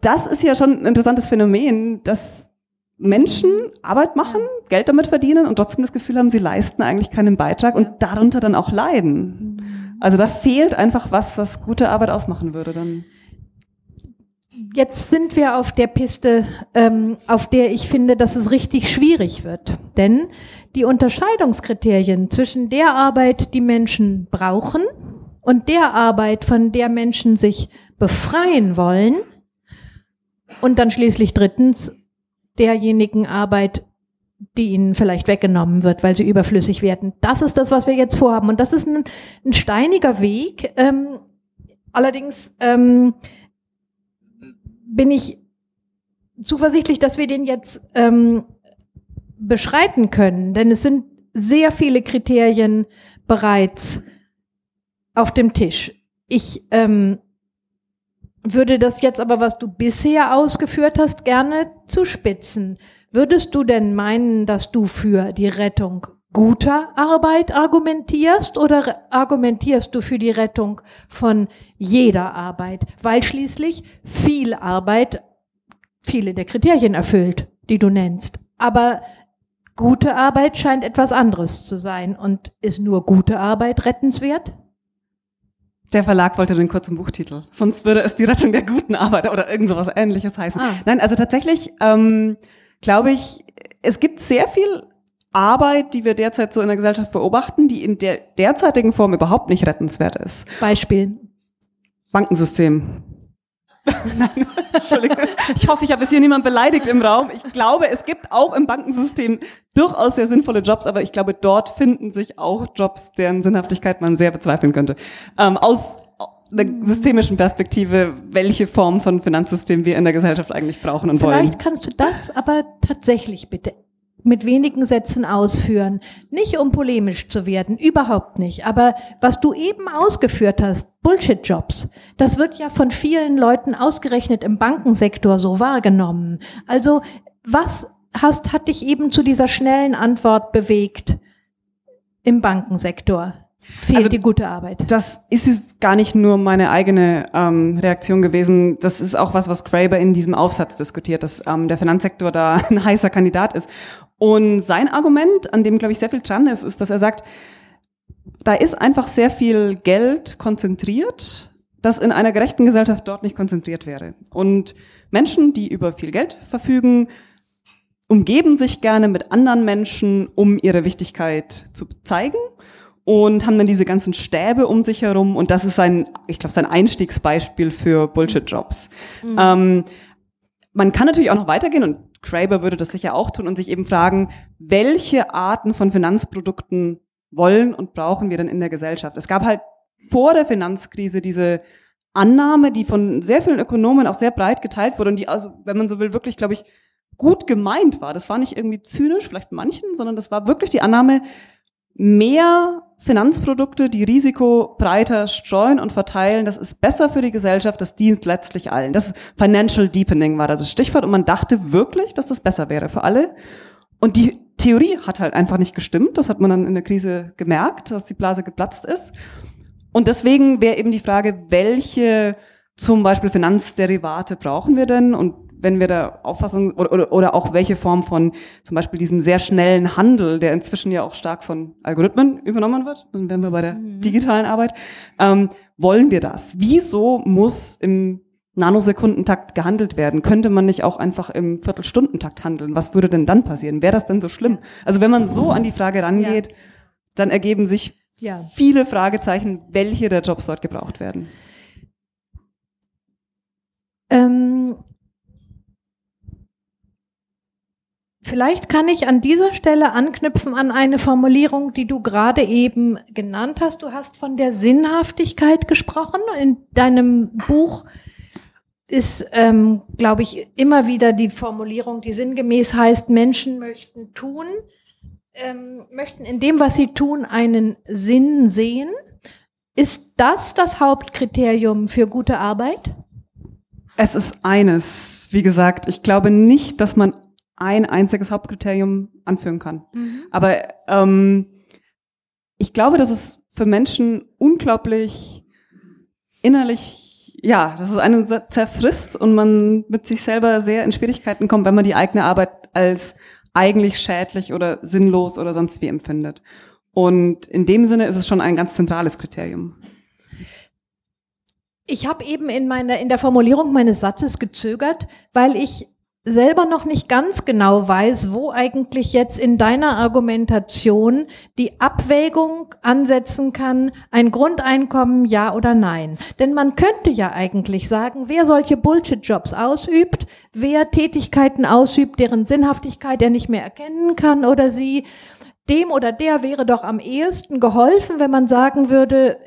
Das ist ja schon ein interessantes Phänomen, dass Menschen Arbeit machen, Geld damit verdienen und trotzdem das Gefühl haben, sie leisten eigentlich keinen Beitrag und darunter dann auch leiden. Mhm. Also da fehlt einfach was, was gute Arbeit ausmachen würde dann. Jetzt sind wir auf der Piste, ähm, auf der ich finde, dass es richtig schwierig wird. Denn die Unterscheidungskriterien zwischen der Arbeit, die Menschen brauchen, und der Arbeit, von der Menschen sich befreien wollen, und dann schließlich drittens derjenigen Arbeit, die ihnen vielleicht weggenommen wird, weil sie überflüssig werden. Das ist das, was wir jetzt vorhaben. Und das ist ein, ein steiniger Weg. Ähm, allerdings ähm, bin ich zuversichtlich, dass wir den jetzt ähm, beschreiten können. Denn es sind sehr viele Kriterien bereits auf dem Tisch. Ich ähm, würde das jetzt aber, was du bisher ausgeführt hast, gerne zuspitzen. Würdest du denn meinen, dass du für die Rettung guter Arbeit argumentierst oder argumentierst du für die Rettung von jeder Arbeit? Weil schließlich viel Arbeit viele der Kriterien erfüllt, die du nennst. Aber gute Arbeit scheint etwas anderes zu sein. Und ist nur gute Arbeit rettenswert? Der Verlag wollte den kurzen Buchtitel. Sonst würde es die Rettung der guten Arbeit oder irgend sowas ähnliches heißen. Ah. Nein, also tatsächlich ähm, glaube ich, es gibt sehr viel Arbeit, die wir derzeit so in der Gesellschaft beobachten, die in der derzeitigen Form überhaupt nicht rettenswert ist. Beispiel. Bankensystem. Nein, Entschuldigung. Ich hoffe, ich habe es hier niemand beleidigt im Raum. Ich glaube, es gibt auch im Bankensystem durchaus sehr sinnvolle Jobs, aber ich glaube, dort finden sich auch Jobs, deren Sinnhaftigkeit man sehr bezweifeln könnte. Ähm, aus einer systemischen Perspektive, welche Form von Finanzsystem wir in der Gesellschaft eigentlich brauchen und Vielleicht wollen. Vielleicht kannst du das aber tatsächlich bitte mit wenigen Sätzen ausführen. Nicht um polemisch zu werden, überhaupt nicht. Aber was du eben ausgeführt hast, Bullshit-Jobs, das wird ja von vielen Leuten ausgerechnet im Bankensektor so wahrgenommen. Also was hast, hat dich eben zu dieser schnellen Antwort bewegt im Bankensektor? Fehlt also, die gute Arbeit. Das ist jetzt gar nicht nur meine eigene ähm, Reaktion gewesen. Das ist auch was, was Graeber in diesem Aufsatz diskutiert, dass ähm, der Finanzsektor da [laughs] ein heißer Kandidat ist. Und sein Argument, an dem, glaube ich, sehr viel dran ist, ist, dass er sagt, da ist einfach sehr viel Geld konzentriert, das in einer gerechten Gesellschaft dort nicht konzentriert wäre. Und Menschen, die über viel Geld verfügen, umgeben sich gerne mit anderen Menschen, um ihre Wichtigkeit zu zeigen und haben dann diese ganzen Stäbe um sich herum und das ist sein, ich glaube, sein Einstiegsbeispiel für Bullshit-Jobs. Mhm. Ähm, man kann natürlich auch noch weitergehen und Kraber würde das sicher auch tun und sich eben fragen, welche Arten von Finanzprodukten wollen und brauchen wir denn in der Gesellschaft? Es gab halt vor der Finanzkrise diese Annahme, die von sehr vielen Ökonomen auch sehr breit geteilt wurde und die also, wenn man so will, wirklich, glaube ich, gut gemeint war. Das war nicht irgendwie zynisch, vielleicht manchen, sondern das war wirklich die Annahme, mehr Finanzprodukte, die Risiko breiter streuen und verteilen, das ist besser für die Gesellschaft, das dient letztlich allen. Das Financial Deepening war da das Stichwort und man dachte wirklich, dass das besser wäre für alle. Und die Theorie hat halt einfach nicht gestimmt. Das hat man dann in der Krise gemerkt, dass die Blase geplatzt ist. Und deswegen wäre eben die Frage, welche zum Beispiel Finanzderivate brauchen wir denn und wenn wir da Auffassung oder, oder, oder auch welche Form von zum Beispiel diesem sehr schnellen Handel, der inzwischen ja auch stark von Algorithmen übernommen wird, dann wären wir bei der mhm. digitalen Arbeit, ähm, wollen wir das? Wieso muss im Nanosekundentakt gehandelt werden? Könnte man nicht auch einfach im Viertelstundentakt handeln? Was würde denn dann passieren? Wäre das denn so schlimm? Also wenn man so an die Frage rangeht, ja. dann ergeben sich ja. viele Fragezeichen, welche der Jobs dort gebraucht werden. Ähm, Vielleicht kann ich an dieser Stelle anknüpfen an eine Formulierung, die du gerade eben genannt hast. Du hast von der Sinnhaftigkeit gesprochen. In deinem Buch ist, ähm, glaube ich, immer wieder die Formulierung, die sinngemäß heißt, Menschen möchten tun, ähm, möchten in dem, was sie tun, einen Sinn sehen. Ist das das Hauptkriterium für gute Arbeit? Es ist eines. Wie gesagt, ich glaube nicht, dass man ein einziges Hauptkriterium anführen kann. Mhm. Aber ähm, ich glaube, dass es für Menschen unglaublich innerlich, ja, dass es einen zerfrisst und man mit sich selber sehr in Schwierigkeiten kommt, wenn man die eigene Arbeit als eigentlich schädlich oder sinnlos oder sonst wie empfindet. Und in dem Sinne ist es schon ein ganz zentrales Kriterium. Ich habe eben in meiner in der Formulierung meines Satzes gezögert, weil ich selber noch nicht ganz genau weiß, wo eigentlich jetzt in deiner Argumentation die Abwägung ansetzen kann, ein Grundeinkommen ja oder nein. Denn man könnte ja eigentlich sagen, wer solche Bullshit-Jobs ausübt, wer Tätigkeiten ausübt, deren Sinnhaftigkeit er nicht mehr erkennen kann oder sie, dem oder der wäre doch am ehesten geholfen, wenn man sagen würde,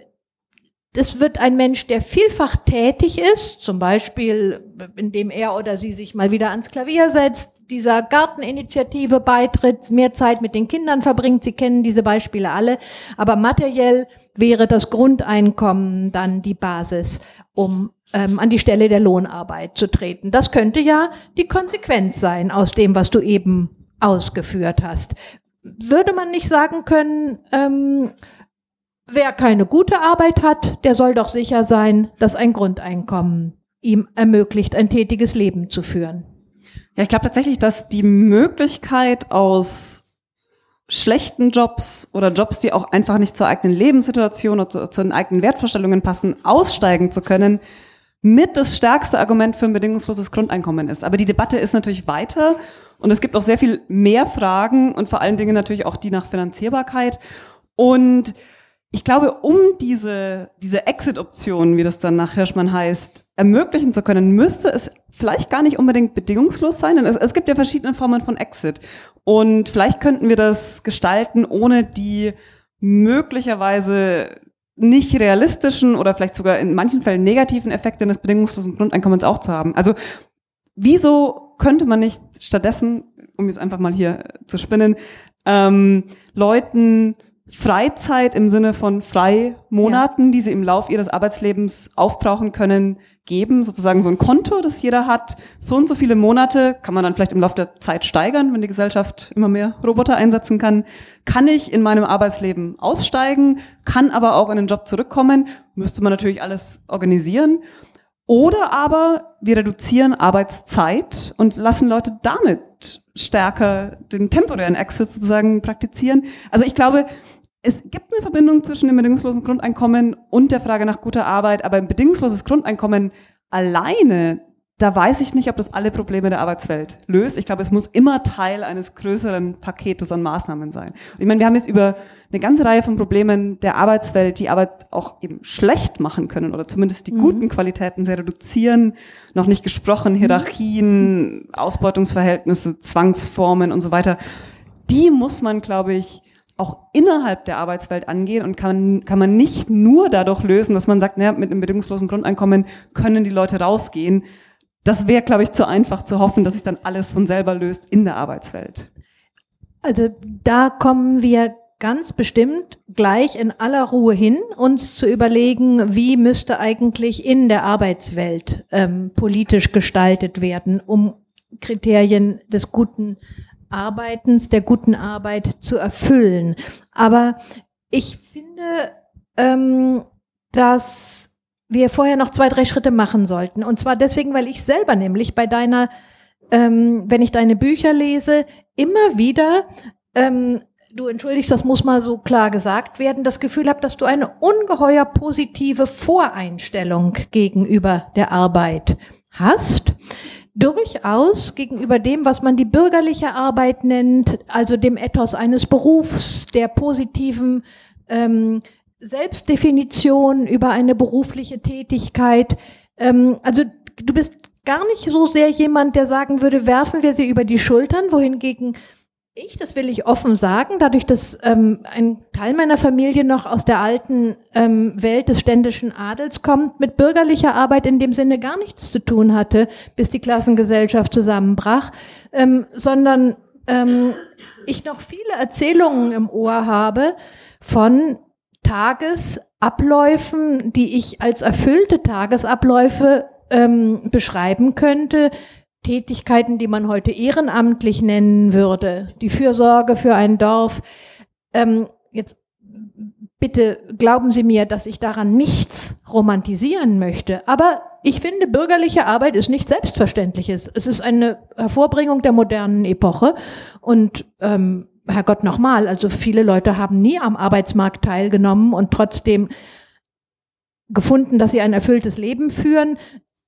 das wird ein Mensch, der vielfach tätig ist, zum Beispiel, indem er oder sie sich mal wieder ans Klavier setzt, dieser Garteninitiative beitritt, mehr Zeit mit den Kindern verbringt. Sie kennen diese Beispiele alle. Aber materiell wäre das Grundeinkommen dann die Basis, um ähm, an die Stelle der Lohnarbeit zu treten. Das könnte ja die Konsequenz sein aus dem, was du eben ausgeführt hast. Würde man nicht sagen können, ähm, Wer keine gute Arbeit hat, der soll doch sicher sein, dass ein Grundeinkommen ihm ermöglicht, ein tätiges Leben zu führen. Ja, ich glaube tatsächlich, dass die Möglichkeit aus schlechten Jobs oder Jobs, die auch einfach nicht zur eigenen Lebenssituation oder zu, zu den eigenen Wertvorstellungen passen, aussteigen zu können, mit das stärkste Argument für ein bedingungsloses Grundeinkommen ist. Aber die Debatte ist natürlich weiter und es gibt auch sehr viel mehr Fragen und vor allen Dingen natürlich auch die nach Finanzierbarkeit. Und ich glaube, um diese, diese Exit-Option, wie das dann nach Hirschmann heißt, ermöglichen zu können, müsste es vielleicht gar nicht unbedingt bedingungslos sein. Denn es, es gibt ja verschiedene Formen von Exit. Und vielleicht könnten wir das gestalten, ohne die möglicherweise nicht realistischen oder vielleicht sogar in manchen Fällen negativen Effekte des bedingungslosen Grundeinkommens auch zu haben. Also wieso könnte man nicht stattdessen, um jetzt einfach mal hier zu spinnen, ähm, Leuten Freizeit im Sinne von Freimonaten, ja. die sie im Lauf ihres Arbeitslebens aufbrauchen können, geben, sozusagen so ein Konto, das jeder hat. So und so viele Monate kann man dann vielleicht im Laufe der Zeit steigern, wenn die Gesellschaft immer mehr Roboter einsetzen kann. Kann ich in meinem Arbeitsleben aussteigen, kann aber auch in den Job zurückkommen, müsste man natürlich alles organisieren. Oder aber wir reduzieren Arbeitszeit und lassen Leute damit stärker den temporären Exit sozusagen praktizieren. Also ich glaube, es gibt eine Verbindung zwischen dem bedingungslosen Grundeinkommen und der Frage nach guter Arbeit, aber ein bedingungsloses Grundeinkommen alleine, da weiß ich nicht, ob das alle Probleme der Arbeitswelt löst. Ich glaube, es muss immer Teil eines größeren Paketes an Maßnahmen sein. Und ich meine, wir haben jetzt über eine ganze Reihe von Problemen der Arbeitswelt, die Arbeit auch eben schlecht machen können oder zumindest die mhm. guten Qualitäten sehr reduzieren, noch nicht gesprochen, Hierarchien, Ausbeutungsverhältnisse, Zwangsformen und so weiter. Die muss man, glaube ich, auch innerhalb der Arbeitswelt angehen und kann, kann man nicht nur dadurch lösen, dass man sagt, naja, mit einem bedingungslosen Grundeinkommen können die Leute rausgehen. Das wäre, glaube ich, zu einfach zu hoffen, dass sich dann alles von selber löst in der Arbeitswelt. Also da kommen wir ganz bestimmt gleich in aller Ruhe hin, uns zu überlegen, wie müsste eigentlich in der Arbeitswelt ähm, politisch gestaltet werden, um Kriterien des guten Arbeitens, der guten Arbeit zu erfüllen. Aber ich finde, ähm, dass wir vorher noch zwei, drei Schritte machen sollten. Und zwar deswegen, weil ich selber nämlich bei deiner, ähm, wenn ich deine Bücher lese, immer wieder, ähm, du entschuldigst, das muss mal so klar gesagt werden, das Gefühl habe, dass du eine ungeheuer positive Voreinstellung gegenüber der Arbeit hast durchaus gegenüber dem, was man die bürgerliche Arbeit nennt, also dem Ethos eines Berufs, der positiven ähm, Selbstdefinition über eine berufliche Tätigkeit. Ähm, also du bist gar nicht so sehr jemand, der sagen würde, werfen wir sie über die Schultern, wohingegen ich, das will ich offen sagen, dadurch, dass ähm, ein Teil meiner Familie noch aus der alten ähm, Welt des ständischen Adels kommt, mit bürgerlicher Arbeit in dem Sinne gar nichts zu tun hatte, bis die Klassengesellschaft zusammenbrach, ähm, sondern ähm, ich noch viele Erzählungen im Ohr habe von Tagesabläufen, die ich als erfüllte Tagesabläufe ähm, beschreiben könnte, Tätigkeiten, die man heute ehrenamtlich nennen würde, die Fürsorge für ein Dorf. Ähm, jetzt bitte glauben Sie mir, dass ich daran nichts romantisieren möchte. Aber ich finde, bürgerliche Arbeit ist nicht Selbstverständliches. Es ist eine Hervorbringung der modernen Epoche. Und ähm, Herrgott nochmal, also viele Leute haben nie am Arbeitsmarkt teilgenommen und trotzdem gefunden, dass sie ein erfülltes Leben führen,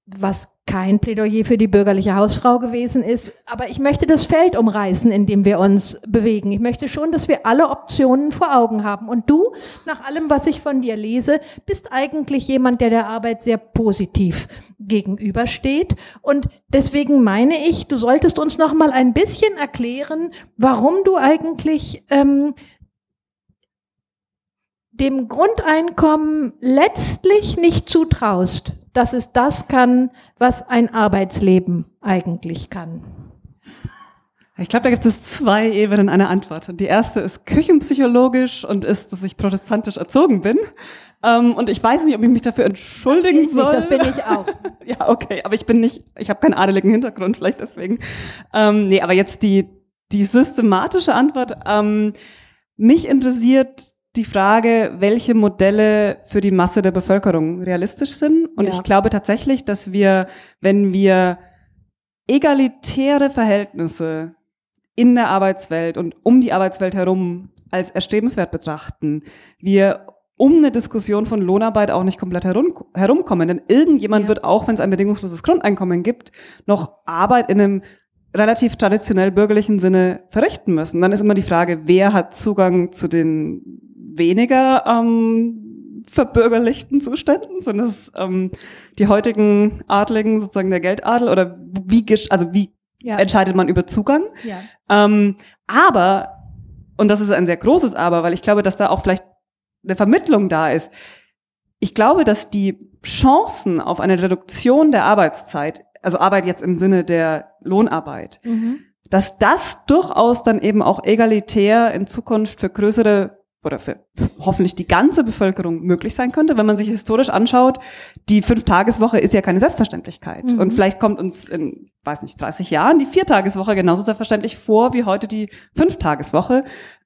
was kein Plädoyer für die bürgerliche Hausfrau gewesen ist. Aber ich möchte das Feld umreißen, in dem wir uns bewegen. Ich möchte schon, dass wir alle Optionen vor Augen haben. Und du, nach allem, was ich von dir lese, bist eigentlich jemand, der der Arbeit sehr positiv gegenübersteht. Und deswegen meine ich, du solltest uns noch mal ein bisschen erklären, warum du eigentlich ähm, dem Grundeinkommen letztlich nicht zutraust, dass es das kann, was ein Arbeitsleben eigentlich kann? Ich glaube, da gibt es zwei Ebenen einer Antwort. Die erste ist küchenpsychologisch und ist, dass ich protestantisch erzogen bin. Ähm, und ich weiß nicht, ob ich mich dafür entschuldigen das soll. Nicht, das bin ich auch. [laughs] ja, okay, aber ich bin nicht, ich habe keinen adeligen Hintergrund, vielleicht deswegen. Ähm, nee, aber jetzt die, die systematische Antwort. Ähm, mich interessiert die Frage, welche Modelle für die Masse der Bevölkerung realistisch sind. Und ja. ich glaube tatsächlich, dass wir, wenn wir egalitäre Verhältnisse in der Arbeitswelt und um die Arbeitswelt herum als erstrebenswert betrachten, wir um eine Diskussion von Lohnarbeit auch nicht komplett herum, herumkommen. Denn irgendjemand ja. wird auch, wenn es ein bedingungsloses Grundeinkommen gibt, noch Arbeit in einem relativ traditionell bürgerlichen Sinne verrichten müssen. Dann ist immer die Frage, wer hat Zugang zu den weniger ähm, verbürgerlichten Zuständen? Sind es ähm, die heutigen Adligen, sozusagen der Geldadel? Oder wie, also wie ja. entscheidet man über Zugang? Ja. Ähm, aber, und das ist ein sehr großes Aber, weil ich glaube, dass da auch vielleicht eine Vermittlung da ist. Ich glaube, dass die Chancen auf eine Reduktion der Arbeitszeit, also Arbeit jetzt im Sinne der Lohnarbeit, mhm. dass das durchaus dann eben auch egalitär in Zukunft für größere oder für hoffentlich die ganze Bevölkerung möglich sein könnte, wenn man sich historisch anschaut, die Fünf-Tageswoche ist ja keine Selbstverständlichkeit. Mhm. Und vielleicht kommt uns in, weiß nicht, 30 Jahren die Viertageswoche genauso selbstverständlich vor wie heute die Fünf-Tageswoche.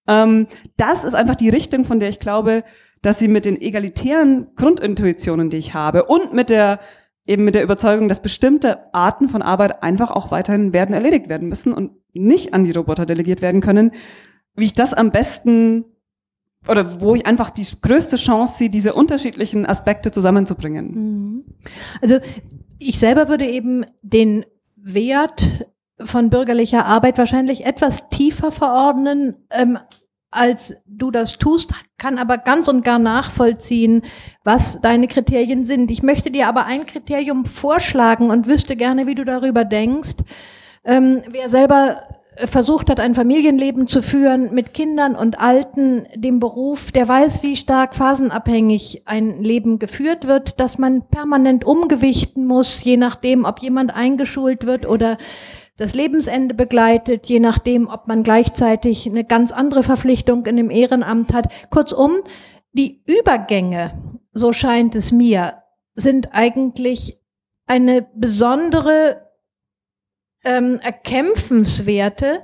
Ähm, das ist einfach die Richtung, von der ich glaube, dass sie mit den egalitären Grundintuitionen, die ich habe und mit der eben mit der Überzeugung, dass bestimmte Arten von Arbeit einfach auch weiterhin werden erledigt werden müssen und nicht an die Roboter delegiert werden können, wie ich das am besten oder wo ich einfach die größte Chance sehe, diese unterschiedlichen Aspekte zusammenzubringen. Mhm. Also ich selber würde eben den Wert von bürgerlicher Arbeit wahrscheinlich etwas tiefer verordnen, ähm, als du das tust, kann aber ganz und gar nachvollziehen, was deine Kriterien sind. Ich möchte dir aber ein Kriterium vorschlagen und wüsste gerne, wie du darüber denkst. Ähm, wer selber versucht hat, ein Familienleben zu führen mit Kindern und Alten, dem Beruf, der weiß, wie stark phasenabhängig ein Leben geführt wird, dass man permanent umgewichten muss, je nachdem, ob jemand eingeschult wird oder das Lebensende begleitet, je nachdem, ob man gleichzeitig eine ganz andere Verpflichtung in dem Ehrenamt hat. Kurzum, die Übergänge, so scheint es mir, sind eigentlich eine besondere ähm, erkämpfenswerte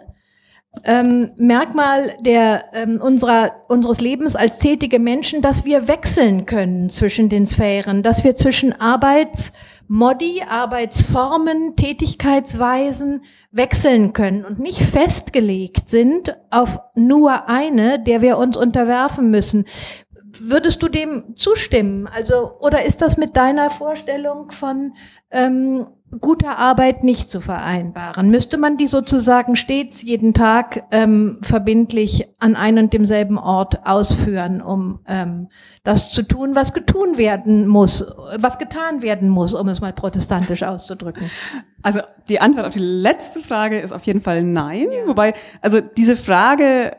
ähm, Merkmal der, ähm, unserer, unseres Lebens als tätige Menschen, dass wir wechseln können zwischen den Sphären, dass wir zwischen Arbeits Modi, Arbeitsformen, Tätigkeitsweisen wechseln können und nicht festgelegt sind auf nur eine, der wir uns unterwerfen müssen. Würdest du dem zustimmen? Also, oder ist das mit deiner Vorstellung von ähm, guter Arbeit nicht zu vereinbaren? Müsste man die sozusagen stets jeden Tag ähm, verbindlich an einem und demselben Ort ausführen, um ähm, das zu tun, was getun werden muss, was getan werden muss, um es mal protestantisch auszudrücken? Also die Antwort auf die letzte Frage ist auf jeden Fall nein. Ja. Wobei, also diese Frage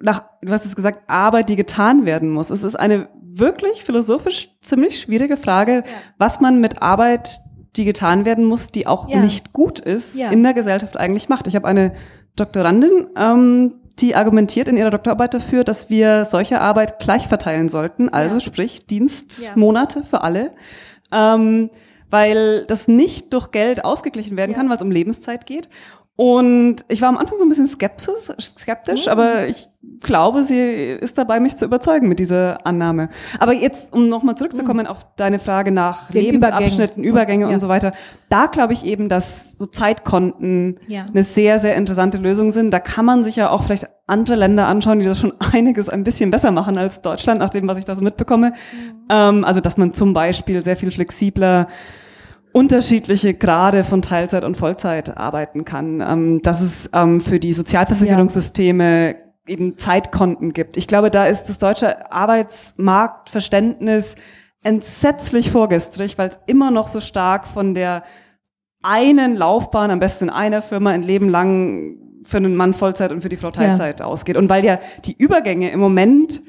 nach, du hast es gesagt, Arbeit, die getan werden muss. Es ist eine wirklich philosophisch ziemlich schwierige Frage, ja. was man mit Arbeit die getan werden muss, die auch ja. nicht gut ist, ja. in der Gesellschaft eigentlich macht. Ich habe eine Doktorandin, ähm, die argumentiert in ihrer Doktorarbeit dafür, dass wir solche Arbeit gleich verteilen sollten, also ja. sprich Dienstmonate für alle. Ähm, weil das nicht durch Geld ausgeglichen werden kann, weil es um Lebenszeit geht. Und ich war am Anfang so ein bisschen skeptisch, skeptisch, mhm. aber ich glaube, sie ist dabei, mich zu überzeugen mit dieser Annahme. Aber jetzt, um nochmal zurückzukommen mhm. auf deine Frage nach Den Lebensabschnitten, Übergänge, Übergänge ja. und so weiter, da glaube ich eben, dass so Zeitkonten ja. eine sehr, sehr interessante Lösung sind. Da kann man sich ja auch vielleicht andere Länder anschauen, die das schon [laughs] einiges ein bisschen besser machen als Deutschland, nach dem, was ich da so mitbekomme. Mhm. Ähm, also, dass man zum Beispiel sehr viel flexibler unterschiedliche Grade von Teilzeit und Vollzeit arbeiten kann, ähm, dass es ähm, für die Sozialversicherungssysteme ja. Eben Zeitkonten gibt. Ich glaube, da ist das deutsche Arbeitsmarktverständnis entsetzlich vorgestrig, weil es immer noch so stark von der einen Laufbahn, am besten in einer Firma, ein Leben lang für einen Mann Vollzeit und für die Frau Teilzeit ja. ausgeht. Und weil ja die Übergänge im Moment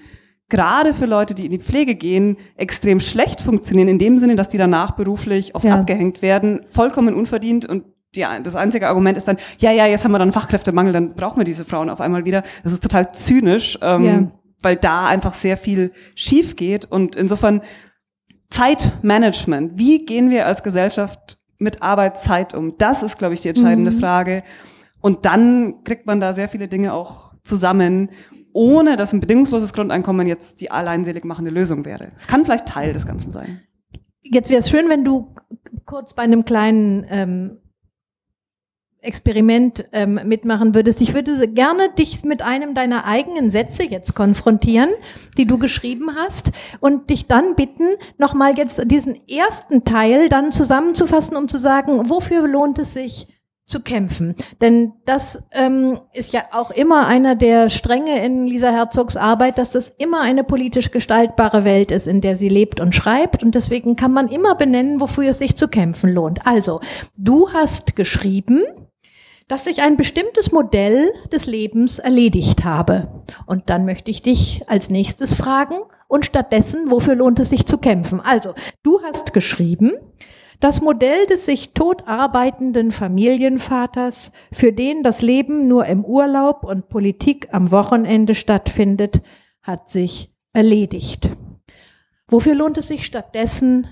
gerade für Leute, die in die Pflege gehen, extrem schlecht funktionieren, in dem Sinne, dass die danach beruflich oft ja. abgehängt werden, vollkommen unverdient und die, das einzige Argument ist dann, ja, ja, jetzt haben wir dann Fachkräftemangel, dann brauchen wir diese Frauen auf einmal wieder. Das ist total zynisch, ähm, ja. weil da einfach sehr viel schief geht und insofern Zeitmanagement. Wie gehen wir als Gesellschaft mit Arbeitszeit um? Das ist, glaube ich, die entscheidende mhm. Frage. Und dann kriegt man da sehr viele Dinge auch zusammen ohne dass ein bedingungsloses Grundeinkommen jetzt die alleinselig machende Lösung wäre. Es kann vielleicht Teil des Ganzen sein. Jetzt wäre es schön, wenn du kurz bei einem kleinen ähm, Experiment ähm, mitmachen würdest. Ich würde gerne dich mit einem deiner eigenen Sätze jetzt konfrontieren, die du geschrieben hast, und dich dann bitten, nochmal jetzt diesen ersten Teil dann zusammenzufassen, um zu sagen, wofür lohnt es sich, zu kämpfen. Denn das ähm, ist ja auch immer einer der Stränge in Lisa Herzogs Arbeit, dass das immer eine politisch gestaltbare Welt ist, in der sie lebt und schreibt. Und deswegen kann man immer benennen, wofür es sich zu kämpfen lohnt. Also, du hast geschrieben, dass ich ein bestimmtes Modell des Lebens erledigt habe. Und dann möchte ich dich als nächstes fragen und stattdessen, wofür lohnt es sich zu kämpfen? Also, du hast geschrieben, das Modell des sich tot arbeitenden Familienvaters, für den das Leben nur im Urlaub und Politik am Wochenende stattfindet, hat sich erledigt. Wofür lohnt es sich stattdessen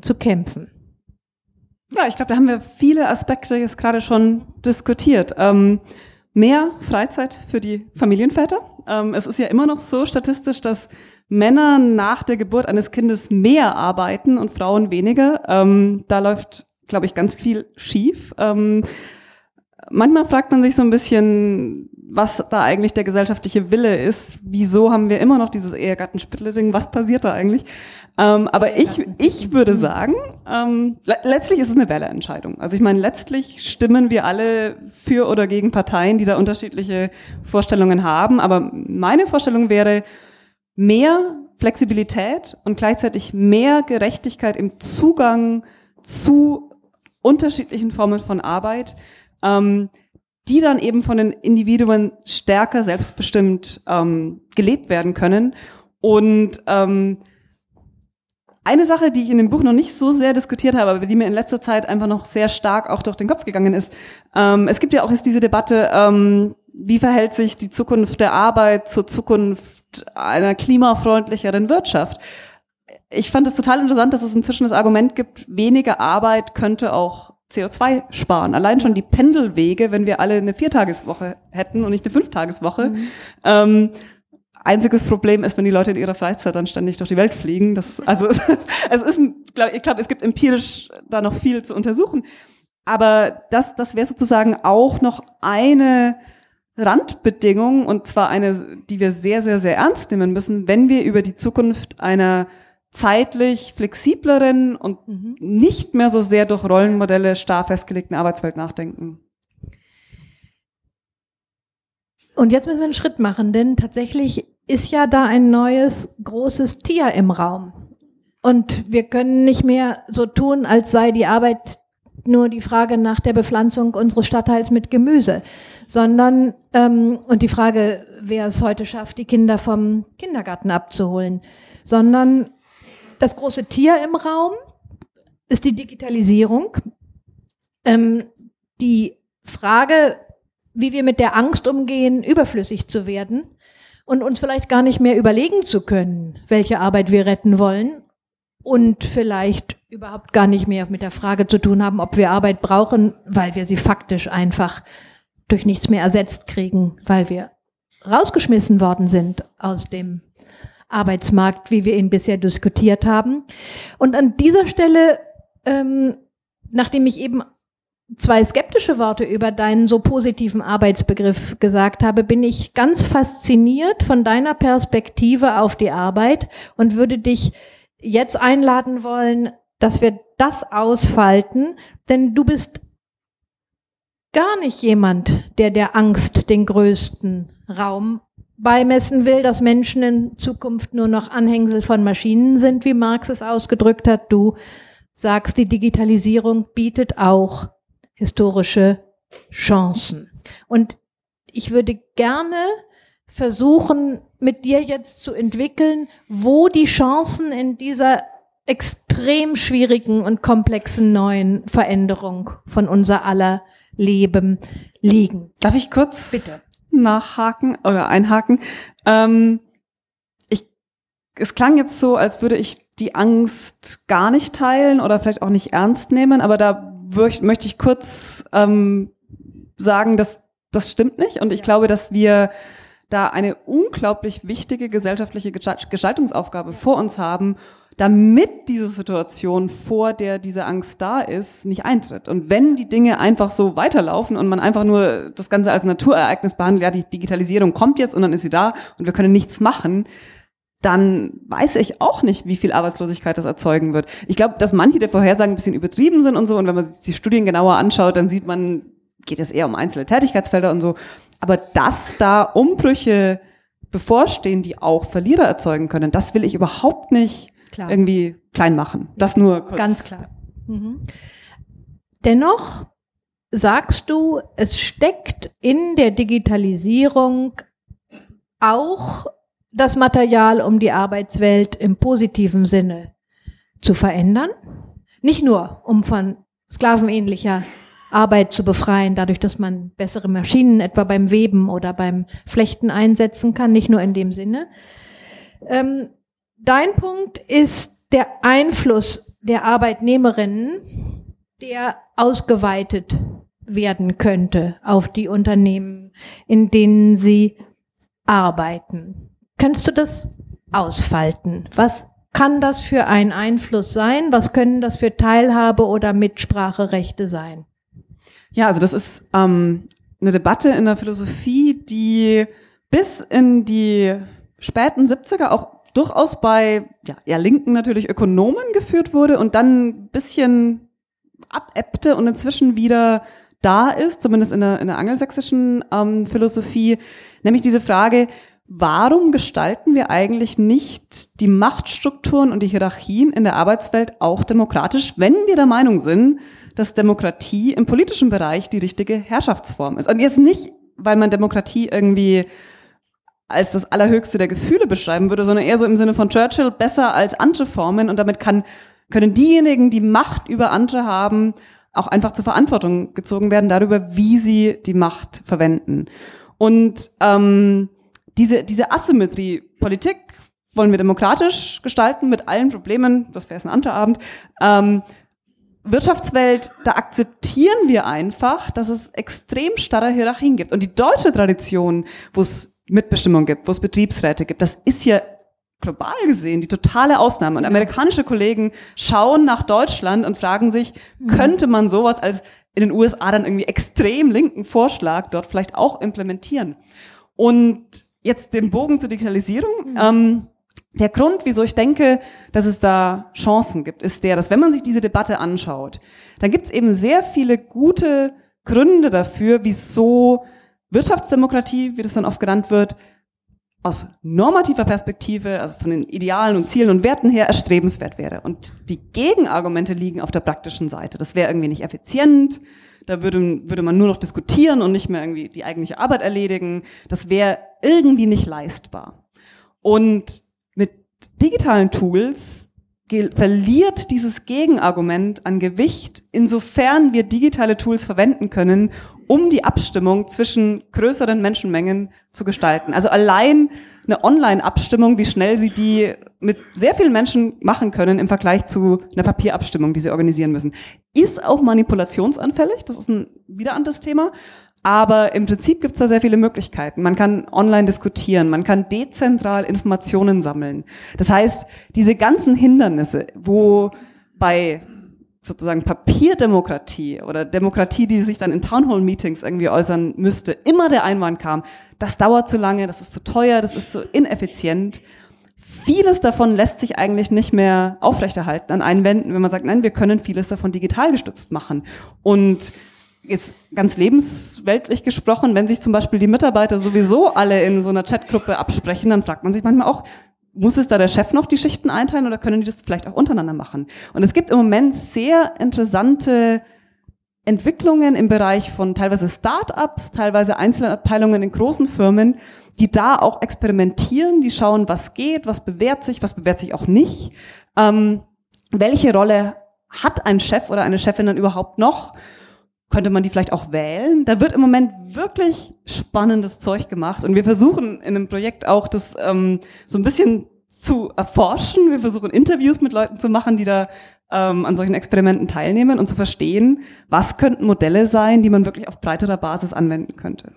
zu kämpfen? Ja, ich glaube, da haben wir viele Aspekte jetzt gerade schon diskutiert. Ähm, mehr Freizeit für die Familienväter. Ähm, es ist ja immer noch so statistisch, dass Männer nach der Geburt eines Kindes mehr arbeiten und Frauen weniger. Ähm, da läuft, glaube ich, ganz viel schief. Ähm, manchmal fragt man sich so ein bisschen, was da eigentlich der gesellschaftliche Wille ist. Wieso haben wir immer noch dieses Ehegattensplittering? Was passiert da eigentlich? Ähm, aber ich, ich würde sagen, ähm, le letztlich ist es eine Wählerentscheidung. Also ich meine, letztlich stimmen wir alle für oder gegen Parteien, die da unterschiedliche Vorstellungen haben. Aber meine Vorstellung wäre, mehr Flexibilität und gleichzeitig mehr Gerechtigkeit im Zugang zu unterschiedlichen Formen von Arbeit, ähm, die dann eben von den Individuen stärker selbstbestimmt ähm, gelebt werden können. Und ähm, eine Sache, die ich in dem Buch noch nicht so sehr diskutiert habe, aber die mir in letzter Zeit einfach noch sehr stark auch durch den Kopf gegangen ist. Ähm, es gibt ja auch jetzt diese Debatte, ähm, wie verhält sich die Zukunft der Arbeit zur Zukunft einer klimafreundlicheren Wirtschaft. Ich fand es total interessant, dass es inzwischen das Argument gibt, weniger Arbeit könnte auch CO2 sparen. Allein schon die Pendelwege, wenn wir alle eine Viertageswoche hätten und nicht eine Fünftageswoche. Mhm. Ähm, einziges Problem ist, wenn die Leute in ihrer Freizeit dann ständig durch die Welt fliegen. Das, also [laughs] es ist, glaub, ich glaube, es gibt empirisch da noch viel zu untersuchen. Aber das, das wäre sozusagen auch noch eine Randbedingung, und zwar eine, die wir sehr, sehr, sehr ernst nehmen müssen, wenn wir über die Zukunft einer zeitlich flexibleren und mhm. nicht mehr so sehr durch Rollenmodelle starr festgelegten Arbeitswelt nachdenken. Und jetzt müssen wir einen Schritt machen, denn tatsächlich ist ja da ein neues großes Tier im Raum. Und wir können nicht mehr so tun, als sei die Arbeit nur die Frage nach der Bepflanzung unseres Stadtteils mit Gemüse, sondern ähm, und die Frage, wer es heute schafft, die Kinder vom Kindergarten abzuholen, sondern das große Tier im Raum ist die Digitalisierung. Ähm, die Frage, wie wir mit der Angst umgehen, überflüssig zu werden und uns vielleicht gar nicht mehr überlegen zu können, welche Arbeit wir retten wollen und vielleicht überhaupt gar nicht mehr mit der Frage zu tun haben, ob wir Arbeit brauchen, weil wir sie faktisch einfach durch nichts mehr ersetzt kriegen, weil wir rausgeschmissen worden sind aus dem Arbeitsmarkt, wie wir ihn bisher diskutiert haben. Und an dieser Stelle, ähm, nachdem ich eben zwei skeptische Worte über deinen so positiven Arbeitsbegriff gesagt habe, bin ich ganz fasziniert von deiner Perspektive auf die Arbeit und würde dich jetzt einladen wollen, dass wir das ausfalten, denn du bist gar nicht jemand, der der Angst den größten Raum beimessen will, dass Menschen in Zukunft nur noch Anhängsel von Maschinen sind, wie Marx es ausgedrückt hat. Du sagst, die Digitalisierung bietet auch historische Chancen. Und ich würde gerne versuchen, mit dir jetzt zu entwickeln, wo die Chancen in dieser extrem schwierigen und komplexen neuen Veränderung von unser aller Leben liegen. Darf ich kurz Bitte. Nachhaken oder einhaken? Ähm, ich, es klang jetzt so, als würde ich die Angst gar nicht teilen oder vielleicht auch nicht ernst nehmen, aber da möchte ich kurz ähm, sagen, dass das stimmt nicht und ich ja. glaube, dass wir da eine unglaublich wichtige gesellschaftliche Gestaltungsaufgabe vor uns haben, damit diese Situation, vor der diese Angst da ist, nicht eintritt. Und wenn die Dinge einfach so weiterlaufen und man einfach nur das Ganze als Naturereignis behandelt, ja, die Digitalisierung kommt jetzt und dann ist sie da und wir können nichts machen, dann weiß ich auch nicht, wie viel Arbeitslosigkeit das erzeugen wird. Ich glaube, dass manche der Vorhersagen ein bisschen übertrieben sind und so. Und wenn man sich die Studien genauer anschaut, dann sieht man, geht es eher um einzelne Tätigkeitsfelder und so. Aber dass da Umbrüche bevorstehen, die auch Verlierer erzeugen können, das will ich überhaupt nicht klar. irgendwie klein machen. Das nur kurz. Ganz klar. Mhm. Dennoch sagst du, es steckt in der Digitalisierung auch das Material, um die Arbeitswelt im positiven Sinne zu verändern. Nicht nur, um von sklavenähnlicher Arbeit zu befreien, dadurch, dass man bessere Maschinen etwa beim Weben oder beim Flechten einsetzen kann, nicht nur in dem Sinne. Ähm, dein Punkt ist der Einfluss der Arbeitnehmerinnen, der ausgeweitet werden könnte auf die Unternehmen, in denen sie arbeiten. Kannst du das ausfalten? Was kann das für ein Einfluss sein? Was können das für Teilhabe oder Mitspracherechte sein? Ja, also das ist ähm, eine Debatte in der Philosophie, die bis in die späten 70er auch durchaus bei ja, eher linken natürlich Ökonomen geführt wurde und dann ein bisschen abebbte und inzwischen wieder da ist, zumindest in der, in der angelsächsischen ähm, Philosophie, nämlich diese Frage, warum gestalten wir eigentlich nicht die Machtstrukturen und die Hierarchien in der Arbeitswelt auch demokratisch, wenn wir der Meinung sind, dass Demokratie im politischen Bereich die richtige Herrschaftsform ist. Und jetzt nicht, weil man Demokratie irgendwie als das allerhöchste der Gefühle beschreiben würde, sondern eher so im Sinne von Churchill besser als andere Formen und damit kann, können diejenigen, die Macht über andere haben, auch einfach zur Verantwortung gezogen werden darüber, wie sie die Macht verwenden. Und ähm, diese, diese Asymmetrie, Politik wollen wir demokratisch gestalten mit allen Problemen, das wäre jetzt ein anderer Abend, ähm, Wirtschaftswelt, da akzeptieren wir einfach, dass es extrem starre Hierarchien gibt. Und die deutsche Tradition, wo es Mitbestimmung gibt, wo es Betriebsräte gibt, das ist ja global gesehen die totale Ausnahme. Und amerikanische Kollegen schauen nach Deutschland und fragen sich, mhm. könnte man sowas als in den USA dann irgendwie extrem linken Vorschlag dort vielleicht auch implementieren? Und jetzt den Bogen zur Digitalisierung. Mhm. Ähm, der Grund, wieso ich denke, dass es da Chancen gibt, ist der, dass wenn man sich diese Debatte anschaut, dann gibt es eben sehr viele gute Gründe dafür, wieso Wirtschaftsdemokratie, wie das dann oft genannt wird, aus normativer Perspektive, also von den Idealen und Zielen und Werten her, erstrebenswert wäre. Und die Gegenargumente liegen auf der praktischen Seite. Das wäre irgendwie nicht effizient, da würde, würde man nur noch diskutieren und nicht mehr irgendwie die eigentliche Arbeit erledigen. Das wäre irgendwie nicht leistbar. Und digitalen Tools verliert dieses Gegenargument an Gewicht, insofern wir digitale Tools verwenden können, um die Abstimmung zwischen größeren Menschenmengen zu gestalten. Also allein eine Online-Abstimmung, wie schnell Sie die mit sehr vielen Menschen machen können im Vergleich zu einer Papierabstimmung, die Sie organisieren müssen, ist auch manipulationsanfällig. Das ist ein wieder anderes Thema. Aber im Prinzip gibt es da sehr viele Möglichkeiten. Man kann online diskutieren, man kann dezentral Informationen sammeln. Das heißt, diese ganzen Hindernisse, wo bei sozusagen Papierdemokratie oder Demokratie, die sich dann in Townhall-Meetings irgendwie äußern müsste, immer der Einwand kam, das dauert zu lange, das ist zu teuer, das ist zu ineffizient. Vieles davon lässt sich eigentlich nicht mehr aufrechterhalten an Einwänden, wenn man sagt, nein, wir können vieles davon digital gestützt machen. Und jetzt ganz lebensweltlich gesprochen, wenn sich zum Beispiel die Mitarbeiter sowieso alle in so einer Chatgruppe absprechen, dann fragt man sich manchmal auch, muss es da der Chef noch die Schichten einteilen oder können die das vielleicht auch untereinander machen? Und es gibt im Moment sehr interessante Entwicklungen im Bereich von teilweise Start-ups, teilweise Einzelabteilungen in großen Firmen, die da auch experimentieren, die schauen, was geht, was bewährt sich, was bewährt sich auch nicht. Ähm, welche Rolle hat ein Chef oder eine Chefin dann überhaupt noch? Könnte man die vielleicht auch wählen? Da wird im Moment wirklich spannendes Zeug gemacht und wir versuchen in einem Projekt auch das ähm, so ein bisschen zu erforschen. Wir versuchen Interviews mit Leuten zu machen, die da ähm, an solchen Experimenten teilnehmen und zu verstehen, was könnten Modelle sein, die man wirklich auf breiterer Basis anwenden könnte.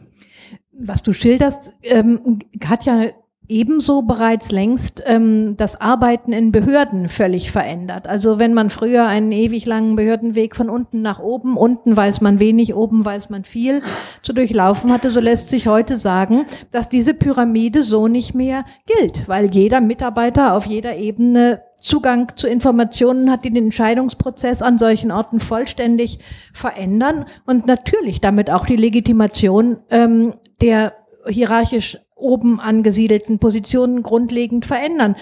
was du schilderst, ähm, hat ja ebenso bereits längst ähm, das Arbeiten in Behörden völlig verändert. Also wenn man früher einen ewig langen Behördenweg von unten nach oben, unten weiß man wenig, oben weiß man viel, zu durchlaufen hatte, so lässt sich heute sagen, dass diese Pyramide so nicht mehr gilt, weil jeder Mitarbeiter auf jeder Ebene Zugang zu Informationen hat, die den Entscheidungsprozess an solchen Orten vollständig verändern und natürlich damit auch die Legitimation ähm, der hierarchisch oben angesiedelten Positionen grundlegend verändern.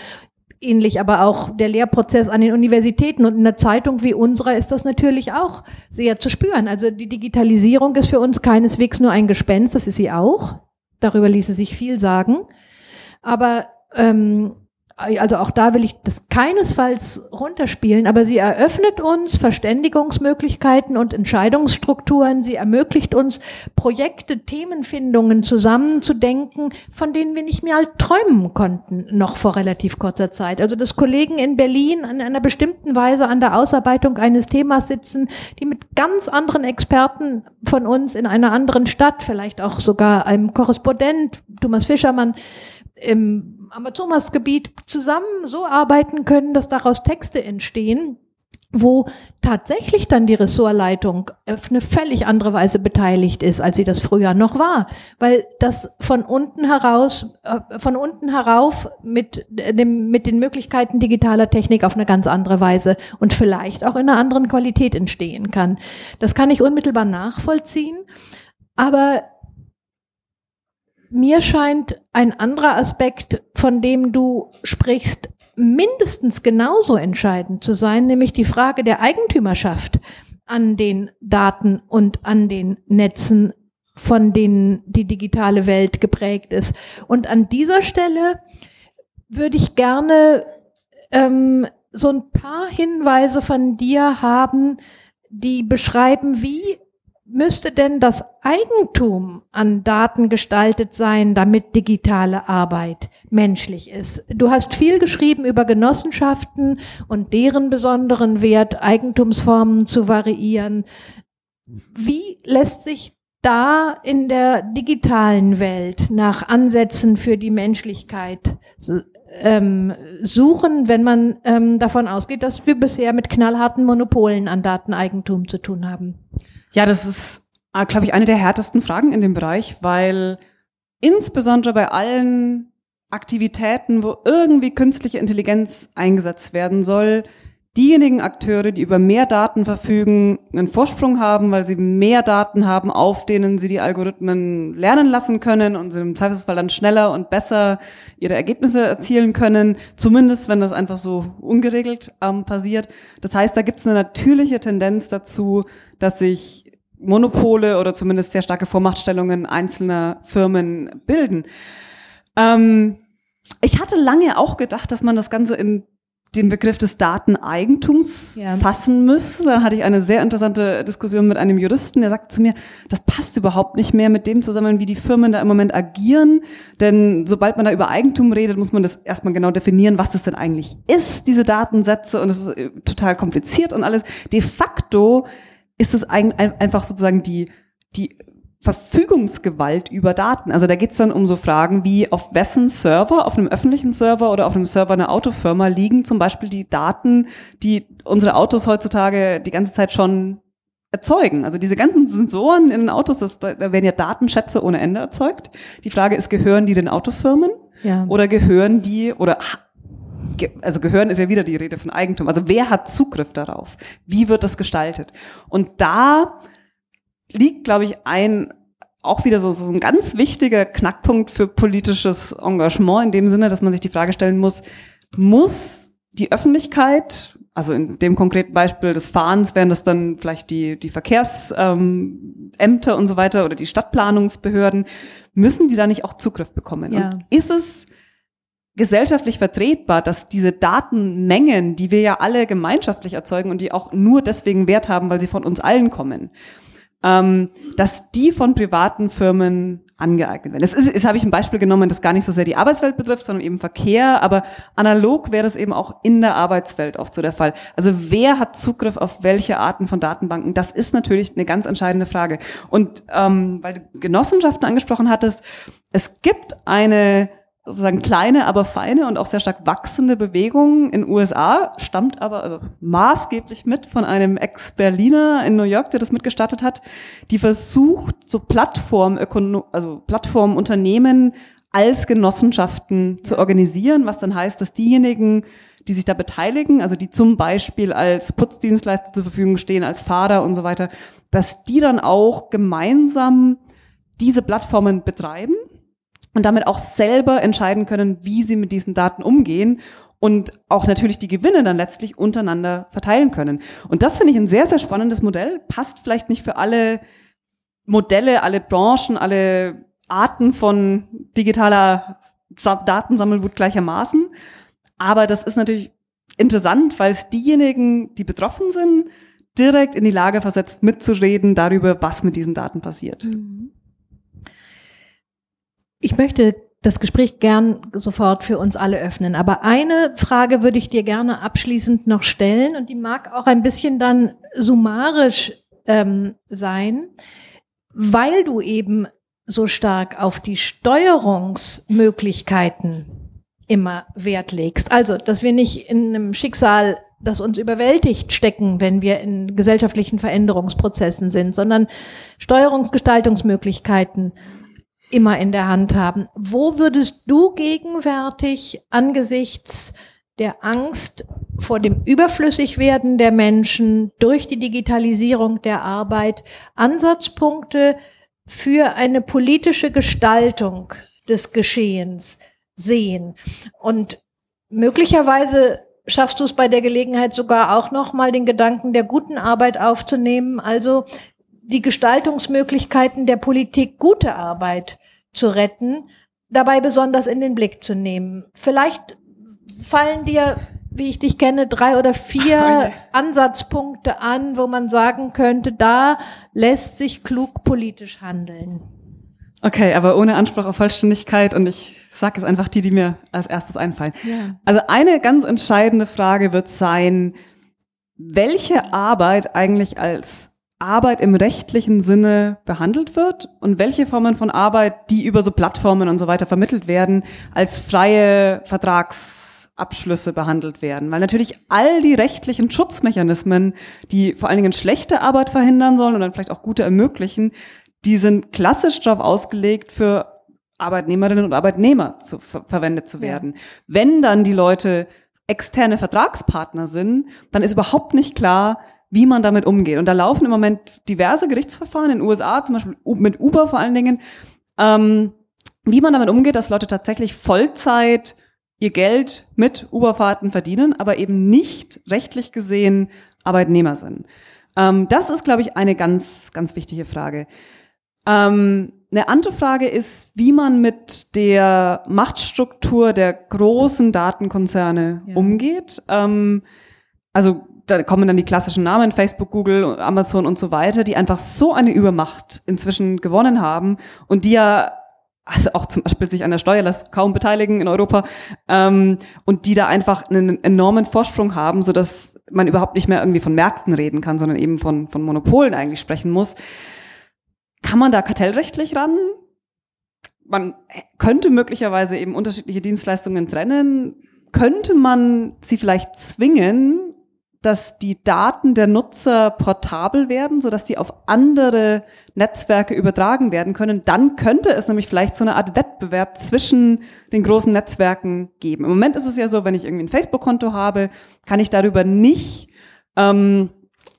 Ähnlich aber auch der Lehrprozess an den Universitäten und in einer Zeitung wie unserer ist das natürlich auch sehr zu spüren. Also die Digitalisierung ist für uns keineswegs nur ein Gespenst, das ist sie auch. Darüber ließe sich viel sagen. Aber ähm, also auch da will ich das keinesfalls runterspielen, aber sie eröffnet uns Verständigungsmöglichkeiten und Entscheidungsstrukturen. Sie ermöglicht uns Projekte, Themenfindungen zusammenzudenken, von denen wir nicht mehr halt träumen konnten, noch vor relativ kurzer Zeit. Also dass Kollegen in Berlin in einer bestimmten Weise an der Ausarbeitung eines Themas sitzen, die mit ganz anderen Experten von uns in einer anderen Stadt, vielleicht auch sogar einem Korrespondent, Thomas Fischermann, im Amazonasgebiet zusammen so arbeiten können, dass daraus Texte entstehen, wo tatsächlich dann die Ressortleitung auf eine völlig andere Weise beteiligt ist, als sie das früher noch war, weil das von unten heraus, äh, von unten herauf mit dem, mit den Möglichkeiten digitaler Technik auf eine ganz andere Weise und vielleicht auch in einer anderen Qualität entstehen kann. Das kann ich unmittelbar nachvollziehen, aber mir scheint ein anderer Aspekt, von dem du sprichst, mindestens genauso entscheidend zu sein, nämlich die Frage der Eigentümerschaft an den Daten und an den Netzen, von denen die digitale Welt geprägt ist. Und an dieser Stelle würde ich gerne ähm, so ein paar Hinweise von dir haben, die beschreiben, wie müsste denn das Eigentum an Daten gestaltet sein, damit digitale Arbeit menschlich ist? Du hast viel geschrieben über Genossenschaften und deren besonderen Wert, Eigentumsformen zu variieren. Wie lässt sich da in der digitalen Welt nach Ansätzen für die Menschlichkeit ähm, suchen, wenn man ähm, davon ausgeht, dass wir bisher mit knallharten Monopolen an Dateneigentum zu tun haben? Ja, das ist, äh, glaube ich, eine der härtesten Fragen in dem Bereich, weil insbesondere bei allen Aktivitäten, wo irgendwie künstliche Intelligenz eingesetzt werden soll, diejenigen Akteure, die über mehr Daten verfügen, einen Vorsprung haben, weil sie mehr Daten haben, auf denen sie die Algorithmen lernen lassen können und sie im Zweifelsfall dann schneller und besser ihre Ergebnisse erzielen können, zumindest wenn das einfach so ungeregelt ähm, passiert. Das heißt, da gibt es eine natürliche Tendenz dazu, dass sich Monopole oder zumindest sehr starke Vormachtstellungen einzelner Firmen bilden. Ähm, ich hatte lange auch gedacht, dass man das Ganze in den Begriff des Dateneigentums ja. fassen müsste. Da hatte ich eine sehr interessante Diskussion mit einem Juristen, der sagte zu mir, das passt überhaupt nicht mehr mit dem zusammen, wie die Firmen da im Moment agieren. Denn sobald man da über Eigentum redet, muss man das erstmal genau definieren, was das denn eigentlich ist, diese Datensätze. Und das ist äh, total kompliziert und alles. De facto ist es einfach sozusagen die, die Verfügungsgewalt über Daten. Also da geht's dann um so Fragen wie, auf wessen Server, auf einem öffentlichen Server oder auf einem Server einer Autofirma liegen zum Beispiel die Daten, die unsere Autos heutzutage die ganze Zeit schon erzeugen. Also diese ganzen Sensoren in den Autos, das, da werden ja Datenschätze ohne Ende erzeugt. Die Frage ist, gehören die den Autofirmen ja. oder gehören die oder also gehören ist ja wieder die Rede von Eigentum. Also wer hat Zugriff darauf? Wie wird das gestaltet? Und da liegt, glaube ich, ein auch wieder so, so ein ganz wichtiger Knackpunkt für politisches Engagement in dem Sinne, dass man sich die Frage stellen muss, muss die Öffentlichkeit, also in dem konkreten Beispiel des Fahrens wären das dann vielleicht die, die Verkehrsämter ähm, und so weiter oder die Stadtplanungsbehörden, müssen die da nicht auch Zugriff bekommen? Ja. Und ist es gesellschaftlich vertretbar, dass diese Datenmengen, die wir ja alle gemeinschaftlich erzeugen und die auch nur deswegen Wert haben, weil sie von uns allen kommen, ähm, dass die von privaten Firmen angeeignet werden. Das ist, ist habe ich ein Beispiel genommen, das gar nicht so sehr die Arbeitswelt betrifft, sondern eben Verkehr, aber analog wäre das eben auch in der Arbeitswelt oft so der Fall. Also wer hat Zugriff auf welche Arten von Datenbanken? Das ist natürlich eine ganz entscheidende Frage. Und ähm, weil du Genossenschaften angesprochen hattest, es gibt eine sozusagen kleine, aber feine und auch sehr stark wachsende Bewegung in USA, stammt aber also maßgeblich mit von einem Ex-Berliner in New York, der das mitgestartet hat, die versucht, so Plattform, also Plattformunternehmen als Genossenschaften zu organisieren, was dann heißt, dass diejenigen, die sich da beteiligen, also die zum Beispiel als Putzdienstleister zur Verfügung stehen, als Fahrer und so weiter, dass die dann auch gemeinsam diese Plattformen betreiben und damit auch selber entscheiden können, wie sie mit diesen Daten umgehen und auch natürlich die Gewinne dann letztlich untereinander verteilen können. Und das finde ich ein sehr, sehr spannendes Modell. Passt vielleicht nicht für alle Modelle, alle Branchen, alle Arten von digitaler Datensammelwut gleichermaßen. Aber das ist natürlich interessant, weil es diejenigen, die betroffen sind, direkt in die Lage versetzt, mitzureden darüber, was mit diesen Daten passiert. Mhm. Ich möchte das Gespräch gern sofort für uns alle öffnen. Aber eine Frage würde ich dir gerne abschließend noch stellen und die mag auch ein bisschen dann summarisch ähm, sein, weil du eben so stark auf die Steuerungsmöglichkeiten immer Wert legst. Also, dass wir nicht in einem Schicksal, das uns überwältigt, stecken, wenn wir in gesellschaftlichen Veränderungsprozessen sind, sondern Steuerungsgestaltungsmöglichkeiten immer in der Hand haben. Wo würdest du gegenwärtig angesichts der Angst vor dem Überflüssigwerden der Menschen durch die Digitalisierung der Arbeit Ansatzpunkte für eine politische Gestaltung des Geschehens sehen? Und möglicherweise schaffst du es bei der Gelegenheit sogar auch noch mal den Gedanken der guten Arbeit aufzunehmen, also die Gestaltungsmöglichkeiten der Politik gute Arbeit zu retten, dabei besonders in den Blick zu nehmen. Vielleicht fallen dir, wie ich dich kenne, drei oder vier [laughs] Ansatzpunkte an, wo man sagen könnte, da lässt sich klug politisch handeln. Okay, aber ohne Anspruch auf Vollständigkeit und ich sage es einfach die, die mir als erstes einfallen. Ja. Also eine ganz entscheidende Frage wird sein, welche Arbeit eigentlich als Arbeit im rechtlichen Sinne behandelt wird und welche Formen von Arbeit, die über so Plattformen und so weiter vermittelt werden, als freie Vertragsabschlüsse behandelt werden. Weil natürlich all die rechtlichen Schutzmechanismen, die vor allen Dingen schlechte Arbeit verhindern sollen und dann vielleicht auch gute ermöglichen, die sind klassisch darauf ausgelegt, für Arbeitnehmerinnen und Arbeitnehmer zu, ver verwendet zu werden. Ja. Wenn dann die Leute externe Vertragspartner sind, dann ist überhaupt nicht klar, wie man damit umgeht. Und da laufen im Moment diverse Gerichtsverfahren in den USA, zum Beispiel mit Uber vor allen Dingen, ähm, wie man damit umgeht, dass Leute tatsächlich Vollzeit ihr Geld mit Uberfahrten verdienen, aber eben nicht rechtlich gesehen Arbeitnehmer sind. Ähm, das ist, glaube ich, eine ganz, ganz wichtige Frage. Ähm, eine andere Frage ist, wie man mit der Machtstruktur der großen Datenkonzerne ja. umgeht. Ähm, also da kommen dann die klassischen Namen, Facebook, Google, Amazon und so weiter, die einfach so eine Übermacht inzwischen gewonnen haben und die ja also auch zum Beispiel sich an der Steuerlast kaum beteiligen in Europa ähm, und die da einfach einen enormen Vorsprung haben, so dass man überhaupt nicht mehr irgendwie von Märkten reden kann, sondern eben von, von Monopolen eigentlich sprechen muss. Kann man da kartellrechtlich ran? Man könnte möglicherweise eben unterschiedliche Dienstleistungen trennen. Könnte man sie vielleicht zwingen, dass die Daten der Nutzer portabel werden, so dass sie auf andere Netzwerke übertragen werden können, dann könnte es nämlich vielleicht so eine Art Wettbewerb zwischen den großen Netzwerken geben. Im Moment ist es ja so, wenn ich irgendwie ein Facebook-Konto habe, kann ich darüber nicht ähm,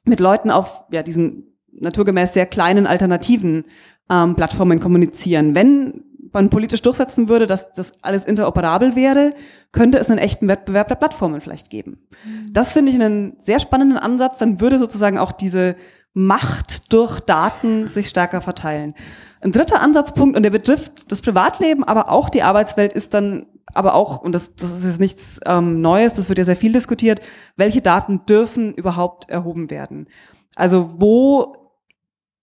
mit Leuten auf ja, diesen naturgemäß sehr kleinen alternativen ähm, Plattformen kommunizieren. Wenn man politisch durchsetzen würde, dass das alles interoperabel wäre, könnte es einen echten Wettbewerb der Plattformen vielleicht geben. Mhm. Das finde ich einen sehr spannenden Ansatz. Dann würde sozusagen auch diese Macht durch Daten sich stärker verteilen. Ein dritter Ansatzpunkt, und der betrifft das Privatleben, aber auch die Arbeitswelt, ist dann aber auch, und das, das ist jetzt nichts ähm, Neues, das wird ja sehr viel diskutiert, welche Daten dürfen überhaupt erhoben werden? Also wo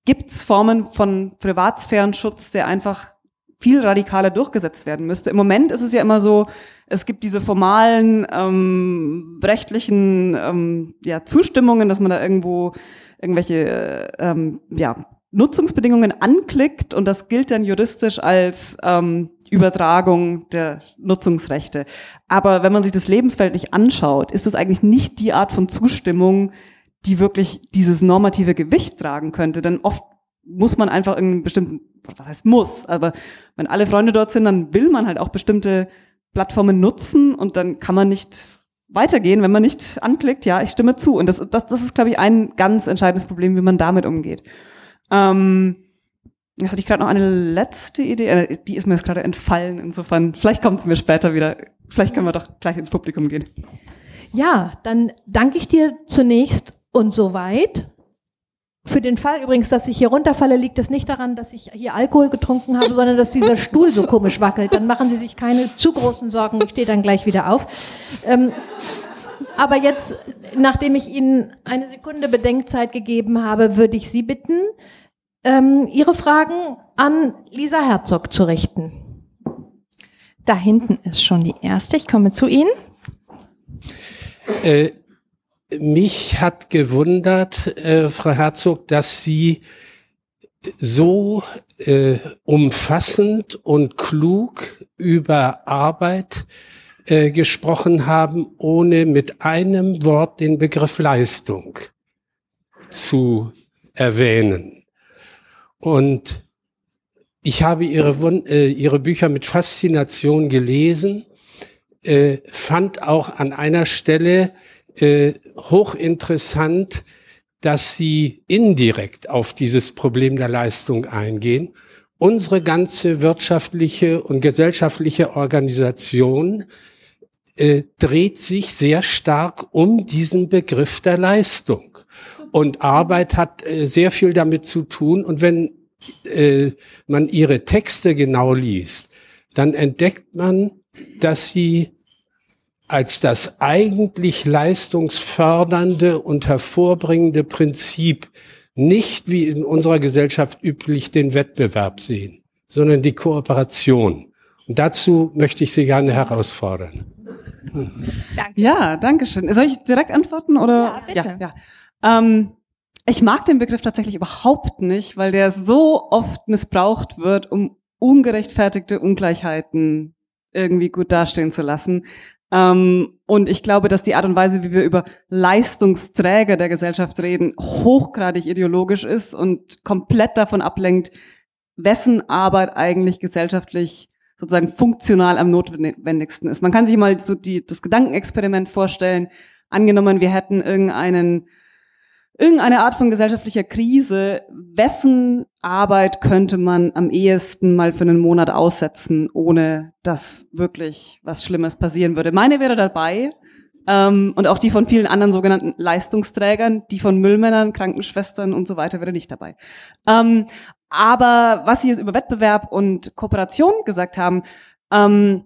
gibt's Formen von Privatsphärenschutz, der einfach viel radikaler durchgesetzt werden müsste. Im Moment ist es ja immer so, es gibt diese formalen ähm, rechtlichen ähm, ja, Zustimmungen, dass man da irgendwo irgendwelche ähm, ja, Nutzungsbedingungen anklickt und das gilt dann juristisch als ähm, Übertragung der Nutzungsrechte. Aber wenn man sich das Lebensfeld nicht anschaut, ist das eigentlich nicht die Art von Zustimmung, die wirklich dieses normative Gewicht tragen könnte. Denn oft muss man einfach irgendeinen bestimmten, was heißt muss, aber wenn alle Freunde dort sind, dann will man halt auch bestimmte Plattformen nutzen und dann kann man nicht weitergehen, wenn man nicht anklickt, ja, ich stimme zu. Und das, das, das ist, glaube ich, ein ganz entscheidendes Problem, wie man damit umgeht. Ähm, jetzt hatte ich gerade noch eine letzte Idee, äh, die ist mir jetzt gerade entfallen. Insofern, vielleicht kommt es mir später wieder. Vielleicht können wir doch gleich ins Publikum gehen. Ja, dann danke ich dir zunächst und soweit. Für den Fall übrigens, dass ich hier runterfalle, liegt es nicht daran, dass ich hier Alkohol getrunken habe, sondern dass dieser Stuhl so komisch wackelt. Dann machen Sie sich keine zu großen Sorgen. Ich stehe dann gleich wieder auf. Ähm, aber jetzt, nachdem ich Ihnen eine Sekunde Bedenkzeit gegeben habe, würde ich Sie bitten, ähm, Ihre Fragen an Lisa Herzog zu richten. Da hinten ist schon die erste. Ich komme zu Ihnen. Äh, mich hat gewundert, äh, Frau Herzog, dass Sie so äh, umfassend und klug über Arbeit äh, gesprochen haben, ohne mit einem Wort den Begriff Leistung zu erwähnen. Und ich habe Ihre, äh, Ihre Bücher mit Faszination gelesen, äh, fand auch an einer Stelle äh, hochinteressant, dass Sie indirekt auf dieses Problem der Leistung eingehen. Unsere ganze wirtschaftliche und gesellschaftliche Organisation äh, dreht sich sehr stark um diesen Begriff der Leistung. Und Arbeit hat äh, sehr viel damit zu tun. Und wenn äh, man ihre Texte genau liest, dann entdeckt man, dass sie als das eigentlich leistungsfördernde und hervorbringende Prinzip nicht wie in unserer Gesellschaft üblich den Wettbewerb sehen, sondern die Kooperation. Und dazu möchte ich Sie gerne herausfordern. Danke. Ja, danke schön. Soll ich direkt antworten oder? Ja, bitte. Ja, ja. Ähm, ich mag den Begriff tatsächlich überhaupt nicht, weil der so oft missbraucht wird, um ungerechtfertigte Ungleichheiten irgendwie gut dastehen zu lassen. Ähm, und ich glaube, dass die Art und Weise, wie wir über Leistungsträger der Gesellschaft reden, hochgradig ideologisch ist und komplett davon ablenkt, wessen Arbeit eigentlich gesellschaftlich sozusagen funktional am notwendigsten ist. Man kann sich mal so die, das Gedankenexperiment vorstellen. Angenommen, wir hätten irgendeinen irgendeine Art von gesellschaftlicher Krise, wessen Arbeit könnte man am ehesten mal für einen Monat aussetzen, ohne dass wirklich was Schlimmes passieren würde? Meine wäre dabei. Ähm, und auch die von vielen anderen sogenannten Leistungsträgern, die von Müllmännern, Krankenschwestern und so weiter wäre nicht dabei. Ähm, aber was Sie jetzt über Wettbewerb und Kooperation gesagt haben, ähm,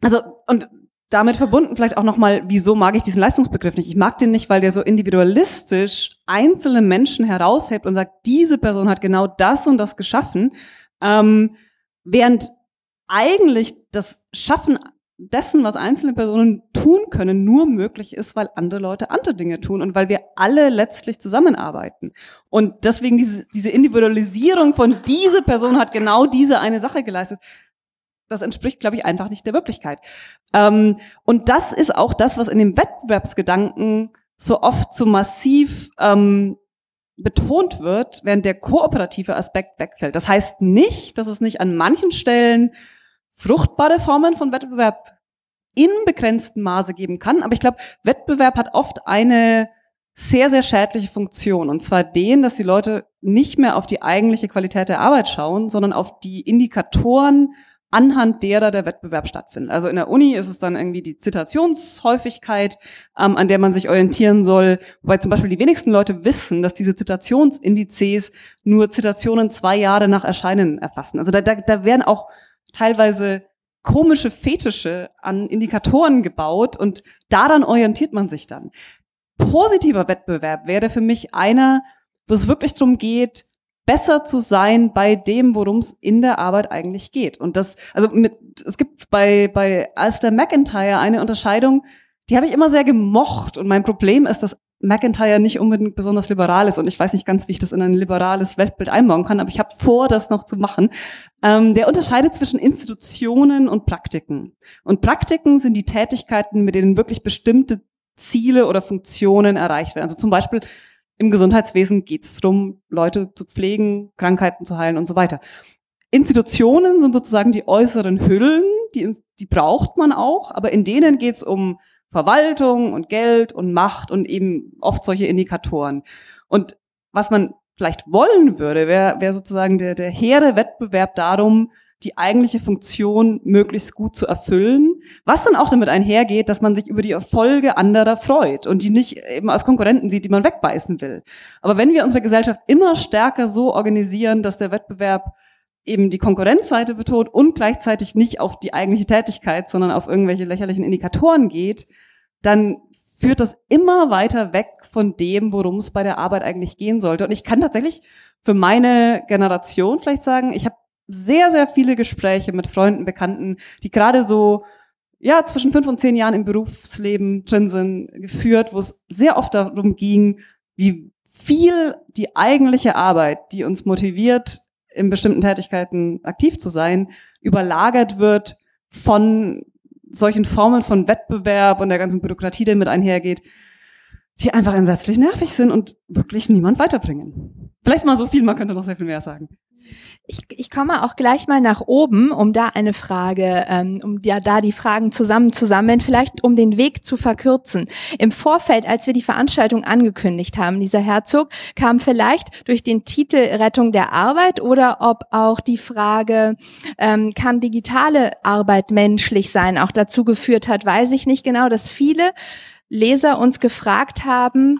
also und damit verbunden vielleicht auch nochmal, wieso mag ich diesen Leistungsbegriff nicht? Ich mag den nicht, weil der so individualistisch einzelne Menschen heraushebt und sagt, diese Person hat genau das und das geschaffen, ähm, während eigentlich das Schaffen dessen, was einzelne Personen tun können, nur möglich ist, weil andere Leute andere Dinge tun und weil wir alle letztlich zusammenarbeiten. Und deswegen diese, diese Individualisierung von diese Person hat genau diese eine Sache geleistet, das entspricht, glaube ich, einfach nicht der Wirklichkeit. Ähm, und das ist auch das, was in dem Wettbewerbsgedanken so oft so massiv ähm, betont wird, während der kooperative Aspekt wegfällt. Das heißt nicht, dass es nicht an manchen Stellen fruchtbare Formen von Wettbewerb in begrenztem Maße geben kann. Aber ich glaube, Wettbewerb hat oft eine sehr, sehr schädliche Funktion. Und zwar den, dass die Leute nicht mehr auf die eigentliche Qualität der Arbeit schauen, sondern auf die Indikatoren anhand derer der Wettbewerb stattfindet. Also in der Uni ist es dann irgendwie die Zitationshäufigkeit, ähm, an der man sich orientieren soll, wobei zum Beispiel die wenigsten Leute wissen, dass diese Zitationsindizes nur Zitationen zwei Jahre nach Erscheinen erfassen. Also da, da, da werden auch teilweise komische Fetische an Indikatoren gebaut und daran orientiert man sich dann. Positiver Wettbewerb wäre für mich einer, wo es wirklich darum geht, besser zu sein bei dem, worum es in der Arbeit eigentlich geht. Und das, also mit, es gibt bei, bei Alistair McIntyre eine Unterscheidung, die habe ich immer sehr gemocht. Und mein Problem ist, dass McIntyre nicht unbedingt besonders liberal ist. Und ich weiß nicht ganz, wie ich das in ein liberales Weltbild einbauen kann, aber ich habe vor, das noch zu machen. Ähm, der unterscheidet zwischen Institutionen und Praktiken. Und Praktiken sind die Tätigkeiten, mit denen wirklich bestimmte Ziele oder Funktionen erreicht werden. Also zum Beispiel im Gesundheitswesen geht es darum, Leute zu pflegen, Krankheiten zu heilen und so weiter. Institutionen sind sozusagen die äußeren Hüllen, die, die braucht man auch, aber in denen geht es um Verwaltung und Geld und Macht und eben oft solche Indikatoren. Und was man vielleicht wollen würde, wäre wär sozusagen der, der hehre Wettbewerb darum, die eigentliche Funktion möglichst gut zu erfüllen, was dann auch damit einhergeht, dass man sich über die Erfolge anderer freut und die nicht eben als Konkurrenten sieht, die man wegbeißen will. Aber wenn wir unsere Gesellschaft immer stärker so organisieren, dass der Wettbewerb eben die Konkurrenzseite betont und gleichzeitig nicht auf die eigentliche Tätigkeit, sondern auf irgendwelche lächerlichen Indikatoren geht, dann führt das immer weiter weg von dem, worum es bei der Arbeit eigentlich gehen sollte. Und ich kann tatsächlich für meine Generation vielleicht sagen, ich habe sehr, sehr viele Gespräche mit Freunden, Bekannten, die gerade so ja, zwischen fünf und zehn Jahren im Berufsleben drin sind, geführt, wo es sehr oft darum ging, wie viel die eigentliche Arbeit, die uns motiviert, in bestimmten Tätigkeiten aktiv zu sein, überlagert wird von solchen Formen von Wettbewerb und der ganzen Bürokratie, die mit einhergeht, die einfach entsetzlich nervig sind und wirklich niemand weiterbringen. Vielleicht mal so viel, man könnte noch sehr viel mehr sagen. Ich, ich komme auch gleich mal nach oben, um da eine Frage, ähm, um ja da die Fragen zusammenzusammeln, vielleicht um den Weg zu verkürzen. Im Vorfeld, als wir die Veranstaltung angekündigt haben, dieser Herzog, kam vielleicht durch den Titel Rettung der Arbeit oder ob auch die Frage, ähm, kann digitale Arbeit menschlich sein, auch dazu geführt hat, weiß ich nicht genau, dass viele Leser uns gefragt haben,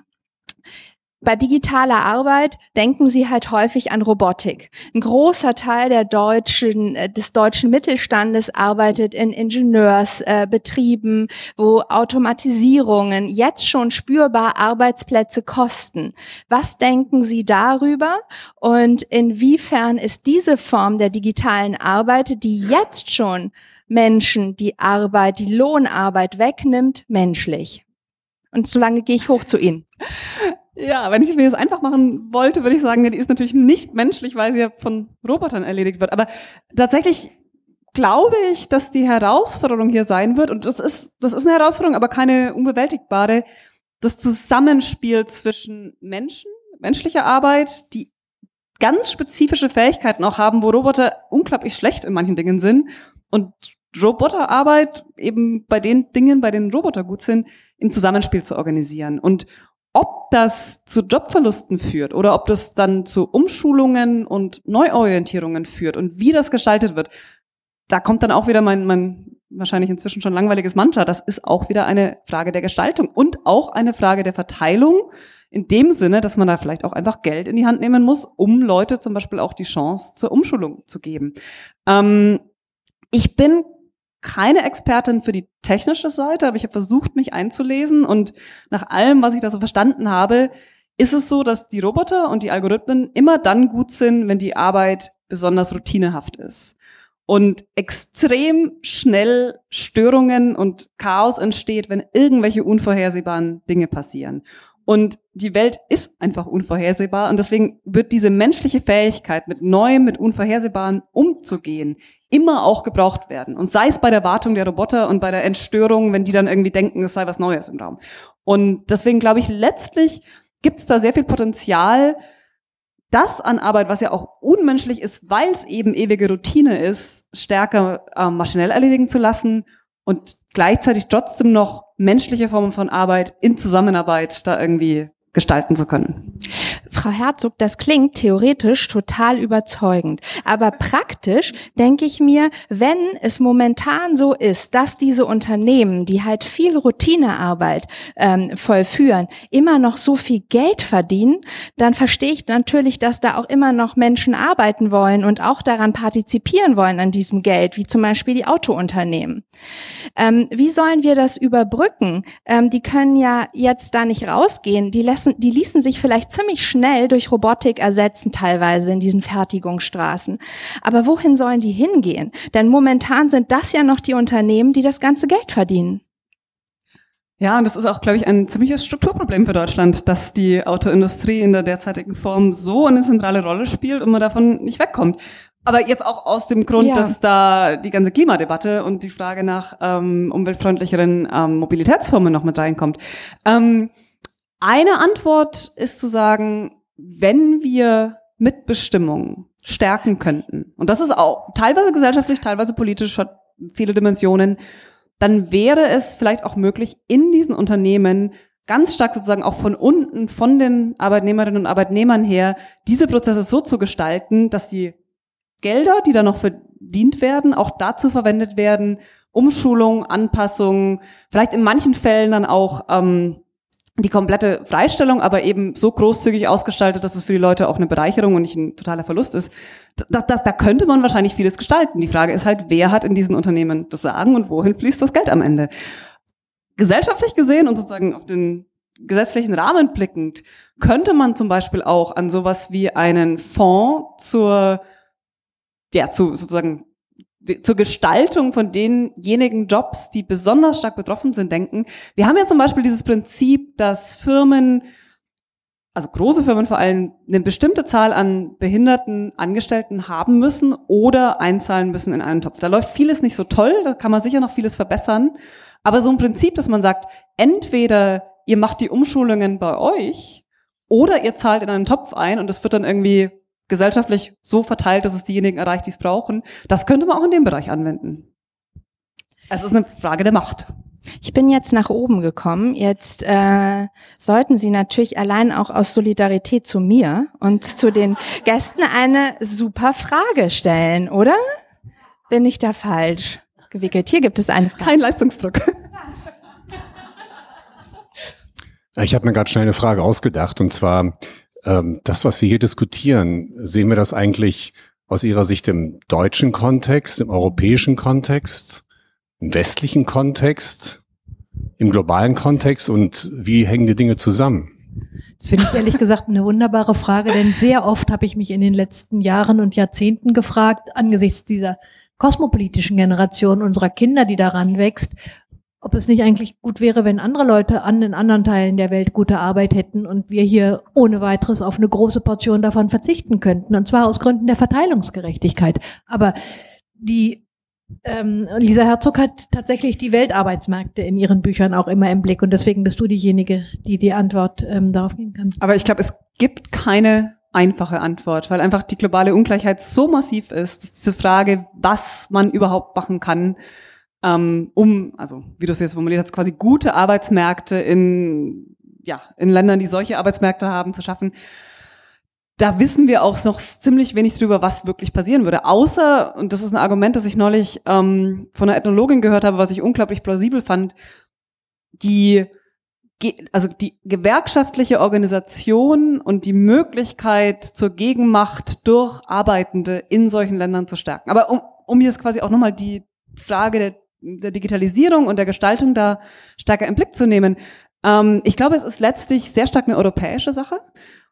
bei digitaler Arbeit denken Sie halt häufig an Robotik. Ein großer Teil der deutschen, äh, des deutschen Mittelstandes arbeitet in Ingenieursbetrieben, äh, wo Automatisierungen jetzt schon spürbar Arbeitsplätze kosten. Was denken Sie darüber? Und inwiefern ist diese Form der digitalen Arbeit, die jetzt schon Menschen die Arbeit, die Lohnarbeit wegnimmt, menschlich? Und solange gehe ich hoch zu Ihnen. [laughs] Ja, wenn ich mir das einfach machen wollte, würde ich sagen, die ist natürlich nicht menschlich, weil sie ja von Robotern erledigt wird. Aber tatsächlich glaube ich, dass die Herausforderung hier sein wird, und das ist, das ist eine Herausforderung, aber keine unbewältigbare, das Zusammenspiel zwischen Menschen, menschlicher Arbeit, die ganz spezifische Fähigkeiten auch haben, wo Roboter unglaublich schlecht in manchen Dingen sind und Roboterarbeit eben bei den Dingen, bei denen Roboter gut sind, im Zusammenspiel zu organisieren. Und ob das zu Jobverlusten führt oder ob das dann zu Umschulungen und Neuorientierungen führt und wie das gestaltet wird, da kommt dann auch wieder mein, mein wahrscheinlich inzwischen schon langweiliges Mantra. Das ist auch wieder eine Frage der Gestaltung und auch eine Frage der Verteilung in dem Sinne, dass man da vielleicht auch einfach Geld in die Hand nehmen muss, um Leute zum Beispiel auch die Chance zur Umschulung zu geben. Ähm, ich bin keine Expertin für die technische Seite, aber ich habe versucht, mich einzulesen und nach allem, was ich da so verstanden habe, ist es so, dass die Roboter und die Algorithmen immer dann gut sind, wenn die Arbeit besonders routinehaft ist und extrem schnell Störungen und Chaos entsteht, wenn irgendwelche unvorhersehbaren Dinge passieren. Und die Welt ist einfach unvorhersehbar und deswegen wird diese menschliche Fähigkeit, mit Neuem, mit Unvorhersehbaren umzugehen, immer auch gebraucht werden. Und sei es bei der Wartung der Roboter und bei der Entstörung, wenn die dann irgendwie denken, es sei was Neues im Raum. Und deswegen glaube ich, letztlich gibt es da sehr viel Potenzial, das an Arbeit, was ja auch unmenschlich ist, weil es eben ewige Routine ist, stärker äh, maschinell erledigen zu lassen und gleichzeitig trotzdem noch menschliche Formen von Arbeit in Zusammenarbeit da irgendwie gestalten zu können. Frau Herzog, das klingt theoretisch total überzeugend. Aber praktisch denke ich mir, wenn es momentan so ist, dass diese Unternehmen, die halt viel Routinearbeit ähm, vollführen, immer noch so viel Geld verdienen, dann verstehe ich natürlich, dass da auch immer noch Menschen arbeiten wollen und auch daran partizipieren wollen an diesem Geld, wie zum Beispiel die Autounternehmen. Ähm, wie sollen wir das überbrücken? Ähm, die können ja jetzt da nicht rausgehen. Die lassen, die ließen sich vielleicht ziemlich schnell schnell durch Robotik ersetzen, teilweise in diesen Fertigungsstraßen. Aber wohin sollen die hingehen? Denn momentan sind das ja noch die Unternehmen, die das ganze Geld verdienen. Ja, und das ist auch, glaube ich, ein ziemliches Strukturproblem für Deutschland, dass die Autoindustrie in der derzeitigen Form so eine zentrale Rolle spielt und man davon nicht wegkommt. Aber jetzt auch aus dem Grund, ja. dass da die ganze Klimadebatte und die Frage nach ähm, umweltfreundlicheren ähm, Mobilitätsformen noch mit reinkommt. Ähm, eine Antwort ist zu sagen, wenn wir Mitbestimmung stärken könnten, und das ist auch teilweise gesellschaftlich, teilweise politisch, hat viele Dimensionen, dann wäre es vielleicht auch möglich, in diesen Unternehmen ganz stark sozusagen auch von unten, von den Arbeitnehmerinnen und Arbeitnehmern her, diese Prozesse so zu gestalten, dass die Gelder, die da noch verdient werden, auch dazu verwendet werden, Umschulung, Anpassung, vielleicht in manchen Fällen dann auch ähm, die komplette Freistellung, aber eben so großzügig ausgestaltet, dass es für die Leute auch eine Bereicherung und nicht ein totaler Verlust ist. Da, da, da könnte man wahrscheinlich vieles gestalten. Die Frage ist halt, wer hat in diesen Unternehmen das Sagen und wohin fließt das Geld am Ende? Gesellschaftlich gesehen und sozusagen auf den gesetzlichen Rahmen blickend, könnte man zum Beispiel auch an sowas wie einen Fonds zur ja, zu sozusagen zur Gestaltung von denjenigen Jobs, die besonders stark betroffen sind, denken. Wir haben ja zum Beispiel dieses Prinzip, dass Firmen, also große Firmen vor allem, eine bestimmte Zahl an behinderten Angestellten haben müssen oder einzahlen müssen in einen Topf. Da läuft vieles nicht so toll, da kann man sicher noch vieles verbessern. Aber so ein Prinzip, dass man sagt, entweder ihr macht die Umschulungen bei euch oder ihr zahlt in einen Topf ein und es wird dann irgendwie gesellschaftlich so verteilt, dass es diejenigen erreicht, die es brauchen. Das könnte man auch in dem Bereich anwenden. Es ist eine Frage der Macht. Ich bin jetzt nach oben gekommen. Jetzt äh, sollten Sie natürlich allein auch aus Solidarität zu mir und zu den Gästen eine super Frage stellen, oder? Bin ich da falsch gewickelt? Hier gibt es eine Frage. Kein Leistungsdruck. Ich habe mir gerade schnell eine Frage ausgedacht und zwar ähm, das, was wir hier diskutieren, sehen wir das eigentlich aus Ihrer Sicht im deutschen Kontext, im europäischen Kontext, im westlichen Kontext, im globalen Kontext und wie hängen die Dinge zusammen? Das finde ich ehrlich gesagt eine wunderbare Frage, denn sehr oft habe ich mich in den letzten Jahren und Jahrzehnten gefragt, angesichts dieser kosmopolitischen Generation unserer Kinder, die daran wächst, ob es nicht eigentlich gut wäre, wenn andere Leute an den anderen Teilen der Welt gute Arbeit hätten und wir hier ohne weiteres auf eine große Portion davon verzichten könnten. Und zwar aus Gründen der Verteilungsgerechtigkeit. Aber die ähm, Lisa Herzog hat tatsächlich die Weltarbeitsmärkte in ihren Büchern auch immer im Blick und deswegen bist du diejenige, die die Antwort ähm, darauf geben kann. Aber ich glaube, es gibt keine einfache Antwort, weil einfach die globale Ungleichheit so massiv ist, dass diese Frage, was man überhaupt machen kann, ähm, um, also wie du es jetzt formuliert hast, quasi gute Arbeitsmärkte in, ja, in Ländern, die solche Arbeitsmärkte haben, zu schaffen. Da wissen wir auch noch ziemlich wenig drüber, was wirklich passieren würde. Außer, und das ist ein Argument, das ich neulich ähm, von einer Ethnologin gehört habe, was ich unglaublich plausibel fand, die also die gewerkschaftliche Organisation und die Möglichkeit zur Gegenmacht durch Arbeitende in solchen Ländern zu stärken. Aber um, um jetzt quasi auch nochmal die Frage der der Digitalisierung und der Gestaltung da stärker im Blick zu nehmen. Ähm, ich glaube, es ist letztlich sehr stark eine europäische Sache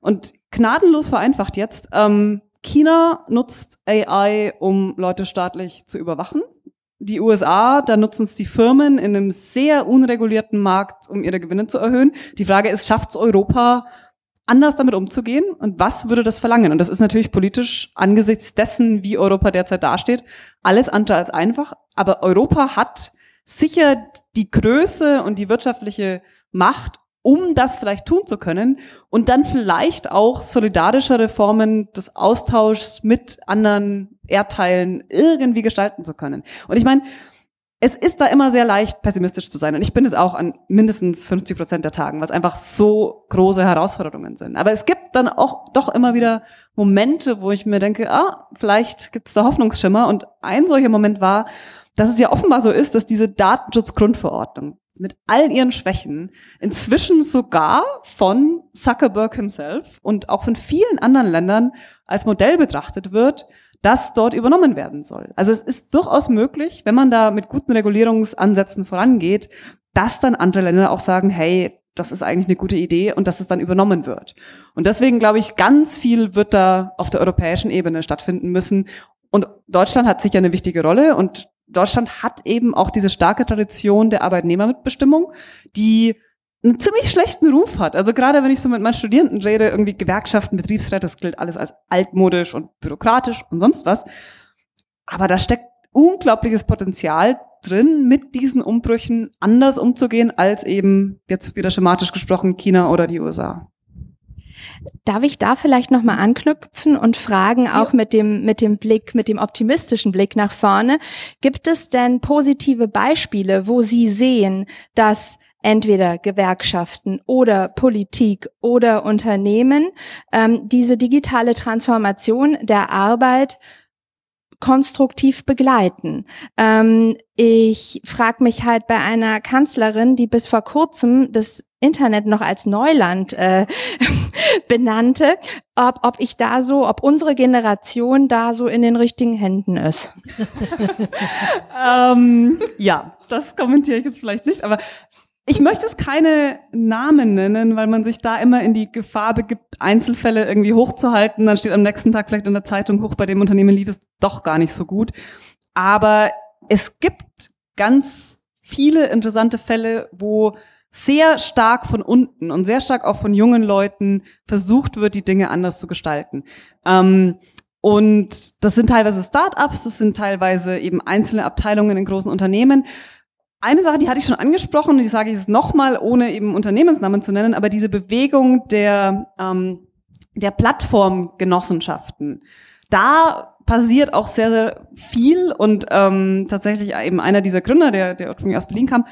und gnadenlos vereinfacht jetzt. Ähm, China nutzt AI, um Leute staatlich zu überwachen. Die USA, da nutzen es die Firmen in einem sehr unregulierten Markt, um ihre Gewinne zu erhöhen. Die Frage ist, schafft es Europa, anders damit umzugehen und was würde das verlangen? Und das ist natürlich politisch angesichts dessen, wie Europa derzeit dasteht, alles andere als einfach. Aber Europa hat sicher die Größe und die wirtschaftliche Macht, um das vielleicht tun zu können und dann vielleicht auch solidarische Reformen des Austauschs mit anderen Erdteilen irgendwie gestalten zu können. Und ich meine, es ist da immer sehr leicht, pessimistisch zu sein. Und ich bin es auch an mindestens 50 Prozent der Tagen, weil es einfach so große Herausforderungen sind. Aber es gibt dann auch doch immer wieder Momente, wo ich mir denke, ah, vielleicht gibt es da Hoffnungsschimmer. Und ein solcher Moment war, dass es ja offenbar so ist, dass diese Datenschutzgrundverordnung mit all ihren Schwächen inzwischen sogar von Zuckerberg himself und auch von vielen anderen Ländern als Modell betrachtet wird, das dort übernommen werden soll. Also es ist durchaus möglich, wenn man da mit guten Regulierungsansätzen vorangeht, dass dann andere Länder auch sagen, hey, das ist eigentlich eine gute Idee und dass es dann übernommen wird. Und deswegen glaube ich, ganz viel wird da auf der europäischen Ebene stattfinden müssen. Und Deutschland hat sicher eine wichtige Rolle und Deutschland hat eben auch diese starke Tradition der Arbeitnehmermitbestimmung, die einen ziemlich schlechten Ruf hat. Also gerade wenn ich so mit meinen Studierenden rede, irgendwie Gewerkschaften, Betriebsräte, das gilt alles als altmodisch und bürokratisch und sonst was. Aber da steckt unglaubliches Potenzial drin, mit diesen Umbrüchen anders umzugehen als eben jetzt wieder schematisch gesprochen China oder die USA. Darf ich da vielleicht noch mal anknüpfen und fragen, auch mit dem, mit dem Blick, mit dem optimistischen Blick nach vorne, gibt es denn positive Beispiele, wo Sie sehen, dass entweder Gewerkschaften oder Politik oder Unternehmen ähm, diese digitale Transformation der Arbeit konstruktiv begleiten. Ähm, ich frage mich halt bei einer Kanzlerin, die bis vor kurzem das Internet noch als Neuland äh, [laughs] benannte, ob, ob ich da so, ob unsere Generation da so in den richtigen Händen ist. [laughs] ähm, ja, das kommentiere ich jetzt vielleicht nicht, aber ich möchte es keine Namen nennen, weil man sich da immer in die Gefahr begibt, Einzelfälle irgendwie hochzuhalten. Dann steht am nächsten Tag vielleicht in der Zeitung hoch, bei dem Unternehmen lief es doch gar nicht so gut. Aber es gibt ganz viele interessante Fälle, wo sehr stark von unten und sehr stark auch von jungen Leuten versucht wird, die Dinge anders zu gestalten. Ähm, und das sind teilweise Start-ups, das sind teilweise eben einzelne Abteilungen in großen Unternehmen. Eine Sache, die hatte ich schon angesprochen, und die sage ich jetzt nochmal, ohne eben Unternehmensnamen zu nennen, aber diese Bewegung der, ähm, der Plattformgenossenschaften, da passiert auch sehr, sehr viel und ähm, tatsächlich eben einer dieser Gründer, der, der ursprünglich aus Berlin kam,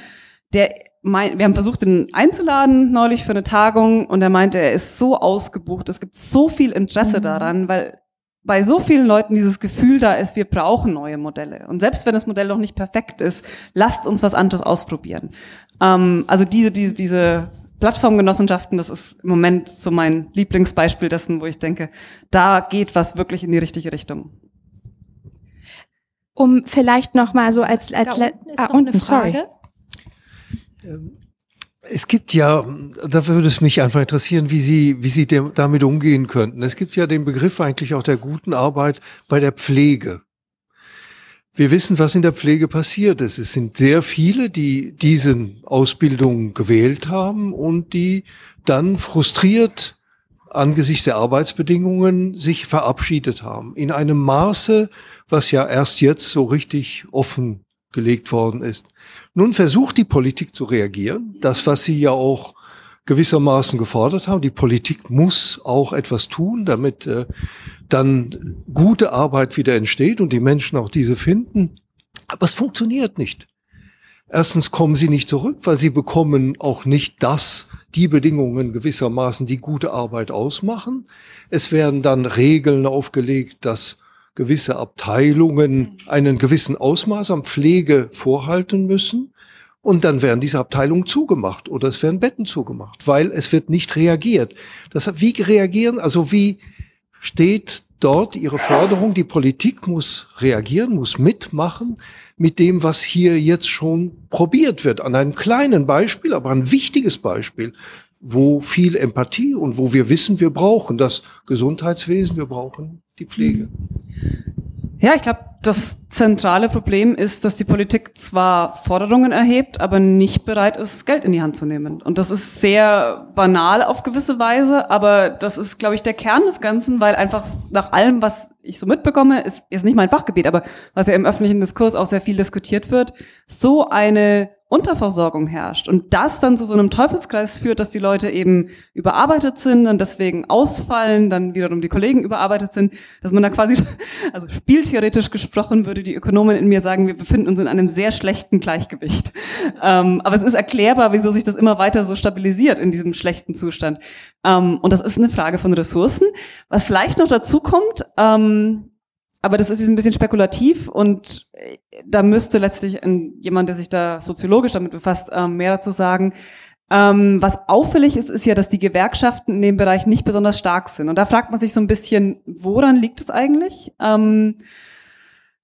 der mein, wir haben versucht, ihn einzuladen neulich für eine Tagung und er meinte, er ist so ausgebucht, es gibt so viel Interesse mhm. daran, weil bei so vielen Leuten dieses Gefühl da ist, wir brauchen neue Modelle. Und selbst wenn das Modell noch nicht perfekt ist, lasst uns was anderes ausprobieren. Ähm, also diese, diese, diese Plattformgenossenschaften, das ist im Moment so mein Lieblingsbeispiel dessen, wo ich denke, da geht was wirklich in die richtige Richtung. Um vielleicht noch mal so als als da unten, ah, unten sorry. Ähm, es gibt ja, da würde es mich einfach interessieren, wie Sie, wie Sie damit umgehen könnten. Es gibt ja den Begriff eigentlich auch der guten Arbeit bei der Pflege. Wir wissen, was in der Pflege passiert ist. Es sind sehr viele, die diese Ausbildung gewählt haben und die dann frustriert angesichts der Arbeitsbedingungen sich verabschiedet haben. In einem Maße, was ja erst jetzt so richtig offen gelegt worden ist. Nun versucht die Politik zu reagieren. Das, was Sie ja auch gewissermaßen gefordert haben. Die Politik muss auch etwas tun, damit äh, dann gute Arbeit wieder entsteht und die Menschen auch diese finden. Aber es funktioniert nicht. Erstens kommen sie nicht zurück, weil sie bekommen auch nicht das, die Bedingungen gewissermaßen, die gute Arbeit ausmachen. Es werden dann Regeln aufgelegt, dass gewisse Abteilungen einen gewissen Ausmaß an Pflege vorhalten müssen. Und dann werden diese Abteilungen zugemacht oder es werden Betten zugemacht, weil es wird nicht reagiert. Das, wie reagieren, also wie steht dort Ihre Forderung, die Politik muss reagieren, muss mitmachen mit dem, was hier jetzt schon probiert wird, an einem kleinen Beispiel, aber ein wichtiges Beispiel, wo viel Empathie und wo wir wissen, wir brauchen das Gesundheitswesen, wir brauchen die Pflege. Ja, ich glaube, das zentrale Problem ist, dass die Politik zwar Forderungen erhebt, aber nicht bereit ist, Geld in die Hand zu nehmen. Und das ist sehr banal auf gewisse Weise, aber das ist, glaube ich, der Kern des Ganzen, weil einfach nach allem, was ich so mitbekomme, ist jetzt nicht mein Fachgebiet, aber was ja im öffentlichen Diskurs auch sehr viel diskutiert wird, so eine Unterversorgung herrscht und das dann zu so einem Teufelskreis führt, dass die Leute eben überarbeitet sind und deswegen ausfallen, dann wiederum die Kollegen überarbeitet sind, dass man da quasi, [laughs] also spieltheoretisch gesprochen würde die Ökonomen in mir sagen, wir befinden uns in einem sehr schlechten Gleichgewicht. Ähm, aber es ist erklärbar, wieso sich das immer weiter so stabilisiert in diesem schlechten Zustand. Ähm, und das ist eine Frage von Ressourcen. Was vielleicht noch dazu kommt, ähm, aber das ist ein bisschen spekulativ und äh, da müsste letztlich ein, jemand, der sich da soziologisch damit befasst, ähm, mehr dazu sagen. Ähm, was auffällig ist, ist ja, dass die Gewerkschaften in dem Bereich nicht besonders stark sind. Und da fragt man sich so ein bisschen, woran liegt es eigentlich? Ähm,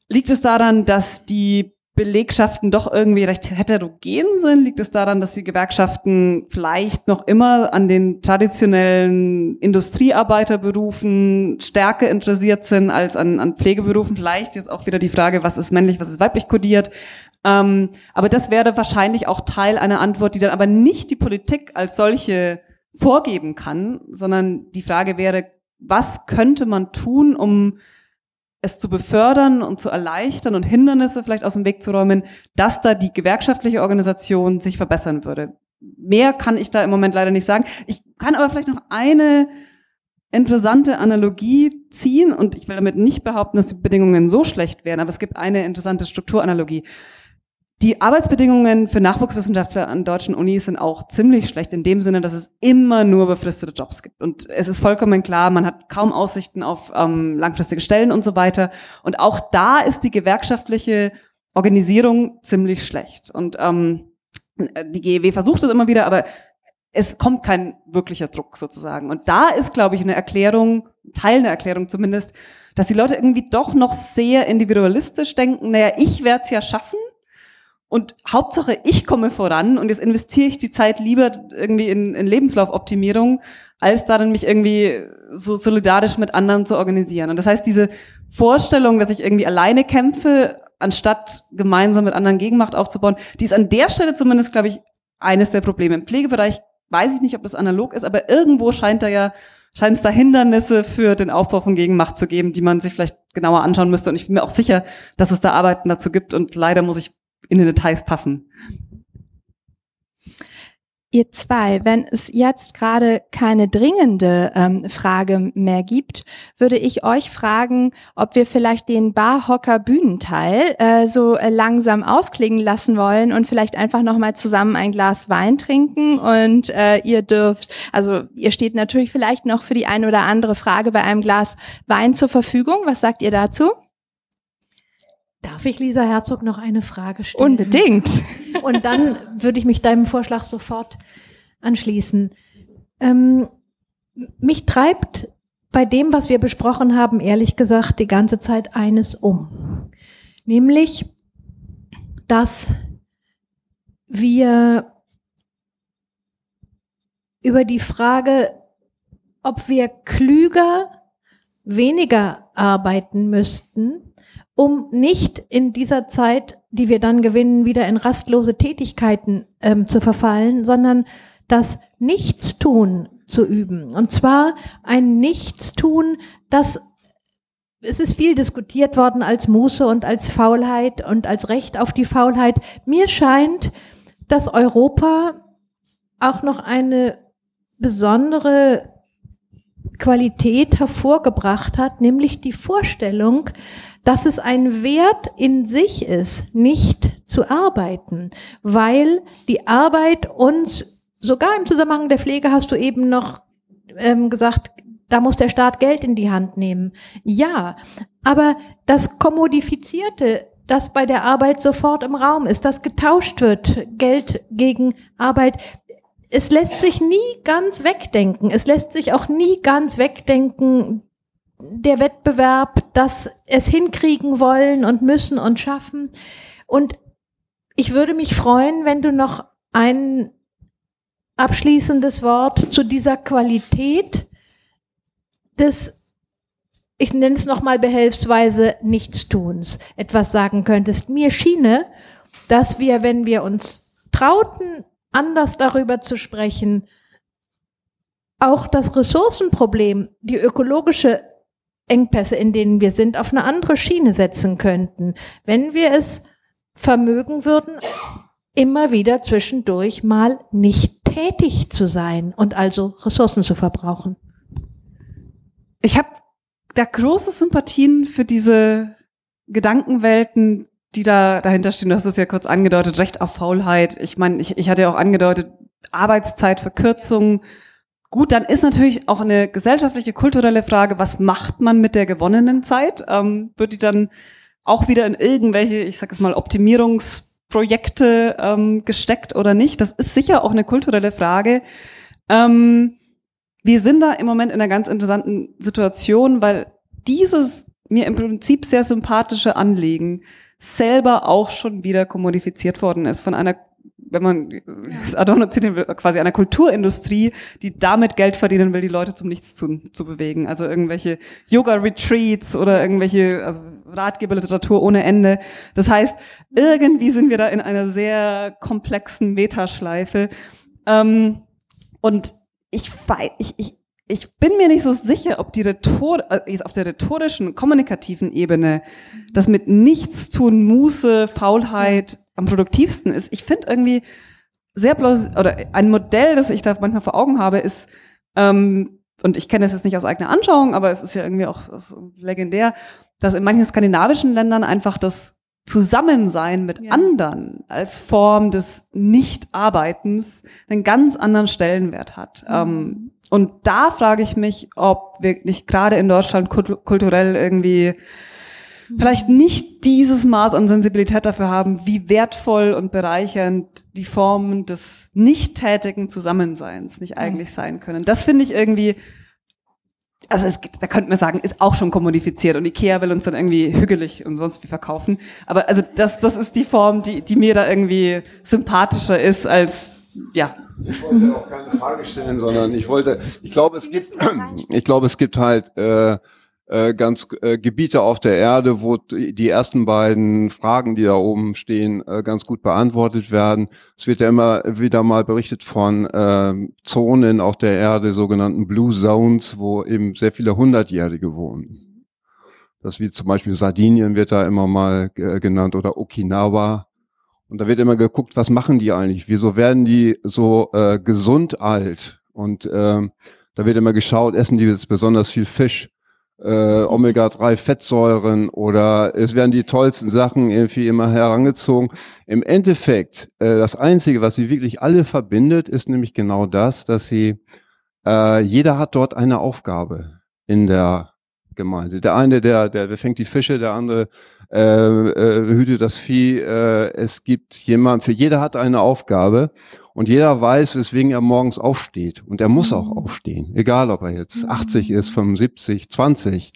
liegt es daran, dass die Belegschaften doch irgendwie recht heterogen sind? Liegt es daran, dass die Gewerkschaften vielleicht noch immer an den traditionellen Industriearbeiterberufen stärker interessiert sind als an, an Pflegeberufen? Vielleicht jetzt auch wieder die Frage, was ist männlich, was ist weiblich kodiert? Ähm, aber das wäre wahrscheinlich auch Teil einer Antwort, die dann aber nicht die Politik als solche vorgeben kann, sondern die Frage wäre, was könnte man tun, um es zu befördern und zu erleichtern und Hindernisse vielleicht aus dem Weg zu räumen, dass da die gewerkschaftliche Organisation sich verbessern würde. Mehr kann ich da im Moment leider nicht sagen. Ich kann aber vielleicht noch eine interessante Analogie ziehen und ich will damit nicht behaupten, dass die Bedingungen so schlecht wären, aber es gibt eine interessante Strukturanalogie. Die Arbeitsbedingungen für Nachwuchswissenschaftler an deutschen Unis sind auch ziemlich schlecht in dem Sinne, dass es immer nur befristete Jobs gibt. Und es ist vollkommen klar, man hat kaum Aussichten auf ähm, langfristige Stellen und so weiter. Und auch da ist die gewerkschaftliche Organisierung ziemlich schlecht. Und ähm, die GEW versucht es immer wieder, aber es kommt kein wirklicher Druck sozusagen. Und da ist, glaube ich, eine Erklärung, Teil einer Erklärung zumindest, dass die Leute irgendwie doch noch sehr individualistisch denken, naja, ich werde es ja schaffen und Hauptsache, ich komme voran und jetzt investiere ich die Zeit lieber irgendwie in, in Lebenslaufoptimierung, als darin mich irgendwie so solidarisch mit anderen zu organisieren. Und das heißt, diese Vorstellung, dass ich irgendwie alleine kämpfe, anstatt gemeinsam mit anderen Gegenmacht aufzubauen, die ist an der Stelle zumindest, glaube ich, eines der Probleme. Im Pflegebereich weiß ich nicht, ob das analog ist, aber irgendwo scheint da ja scheint es da Hindernisse für den Aufbau von Gegenmacht zu geben, die man sich vielleicht genauer anschauen müsste. Und ich bin mir auch sicher, dass es da Arbeiten dazu gibt. Und leider muss ich in den Details passen. Ihr zwei, wenn es jetzt gerade keine dringende ähm, Frage mehr gibt, würde ich euch fragen, ob wir vielleicht den Barhocker Bühnenteil äh, so äh, langsam ausklingen lassen wollen und vielleicht einfach noch mal zusammen ein Glas Wein trinken und äh, ihr dürft, also ihr steht natürlich vielleicht noch für die eine oder andere Frage bei einem Glas Wein zur Verfügung. Was sagt ihr dazu? Darf ich Lisa Herzog noch eine Frage stellen? Unbedingt. [laughs] Und dann würde ich mich deinem Vorschlag sofort anschließen. Ähm, mich treibt bei dem, was wir besprochen haben, ehrlich gesagt, die ganze Zeit eines um. Nämlich, dass wir über die Frage, ob wir klüger, weniger arbeiten müssten, um nicht in dieser Zeit, die wir dann gewinnen, wieder in rastlose Tätigkeiten ähm, zu verfallen, sondern das Nichtstun zu üben. Und zwar ein Nichtstun, das es ist viel diskutiert worden als Muße und als Faulheit und als Recht auf die Faulheit. Mir scheint, dass Europa auch noch eine besondere Qualität hervorgebracht hat, nämlich die Vorstellung, dass es ein Wert in sich ist, nicht zu arbeiten, weil die Arbeit uns, sogar im Zusammenhang der Pflege hast du eben noch ähm, gesagt, da muss der Staat Geld in die Hand nehmen. Ja, aber das Kommodifizierte, das bei der Arbeit sofort im Raum ist, das getauscht wird, Geld gegen Arbeit, es lässt sich nie ganz wegdenken. Es lässt sich auch nie ganz wegdenken, der Wettbewerb, dass es hinkriegen wollen und müssen und schaffen. Und ich würde mich freuen, wenn du noch ein abschließendes Wort zu dieser Qualität des, ich nenne es nochmal behelfsweise, Nichtstuns etwas sagen könntest. Mir schiene, dass wir, wenn wir uns trauten, anders darüber zu sprechen, auch das Ressourcenproblem, die ökologische Engpässe, in denen wir sind, auf eine andere Schiene setzen könnten, wenn wir es vermögen würden, immer wieder zwischendurch mal nicht tätig zu sein und also Ressourcen zu verbrauchen. Ich habe da große Sympathien für diese Gedankenwelten, die da dahinter stehen. Du hast es ja kurz angedeutet, Recht auf Faulheit. Ich meine, ich, ich hatte ja auch angedeutet, Arbeitszeitverkürzung, Gut, dann ist natürlich auch eine gesellschaftliche, kulturelle Frage, was macht man mit der gewonnenen Zeit? Ähm, wird die dann auch wieder in irgendwelche, ich sag es mal, Optimierungsprojekte ähm, gesteckt oder nicht? Das ist sicher auch eine kulturelle Frage. Ähm, wir sind da im Moment in einer ganz interessanten Situation, weil dieses mir im Prinzip sehr sympathische Anliegen selber auch schon wieder kommodifiziert worden ist von einer wenn man Adorno zitieren will, quasi einer Kulturindustrie, die damit Geld verdienen will, die Leute zum Nichts zu, zu bewegen. Also irgendwelche Yoga-Retreats oder irgendwelche also Ratgeberliteratur ohne Ende. Das heißt, irgendwie sind wir da in einer sehr komplexen Metaschleife. Ähm, und ich, ich, ich, ich bin mir nicht so sicher, ob die Rhetor äh, auf der rhetorischen, kommunikativen Ebene das mit nichts tun, Muße, Faulheit am produktivsten ist. Ich finde irgendwie sehr bloß, oder ein Modell, das ich da manchmal vor Augen habe, ist, ähm, und ich kenne es jetzt nicht aus eigener Anschauung, aber es ist ja irgendwie auch legendär, dass in manchen skandinavischen Ländern einfach das Zusammensein mit ja. anderen als Form des Nichtarbeitens einen ganz anderen Stellenwert hat. Mhm. Ähm, und da frage ich mich, ob wir nicht gerade in Deutschland kulturell irgendwie vielleicht nicht dieses Maß an Sensibilität dafür haben, wie wertvoll und bereichernd die Formen des nicht tätigen Zusammenseins nicht eigentlich sein können. Das finde ich irgendwie, also es, da könnte man sagen, ist auch schon kommuniziert und Ikea will uns dann irgendwie hügelig und sonst wie verkaufen. Aber also das, das ist die Form, die, die mir da irgendwie sympathischer ist als ja. Ich wollte auch keine Frage stellen, sondern ich wollte, ich glaube, es gibt, [clears throat] ich glaube, es gibt halt äh, äh, ganz äh, Gebiete auf der Erde, wo die ersten beiden Fragen, die da oben stehen, äh, ganz gut beantwortet werden. Es wird ja immer wieder mal berichtet von äh, Zonen auf der Erde, sogenannten Blue Zones, wo eben sehr viele Hundertjährige wohnen. Das wie zum Beispiel Sardinien wird da immer mal äh, genannt oder Okinawa. Und da wird immer geguckt, was machen die eigentlich? Wieso werden die so äh, gesund alt? Und äh, da wird immer geschaut, essen die jetzt besonders viel Fisch? äh, Omega-3-Fettsäuren oder es werden die tollsten Sachen irgendwie immer herangezogen. Im Endeffekt, äh, das Einzige, was sie wirklich alle verbindet, ist nämlich genau das, dass sie, äh, jeder hat dort eine Aufgabe in der Gemeinde. Der eine, der, der, der fängt die Fische, der andere äh, äh, hütet das Vieh. Äh, es gibt jemand, für jeder hat eine Aufgabe und jeder weiß, weswegen er morgens aufsteht. Und er muss auch mhm. aufstehen, egal ob er jetzt 80 mhm. ist, 75, 20.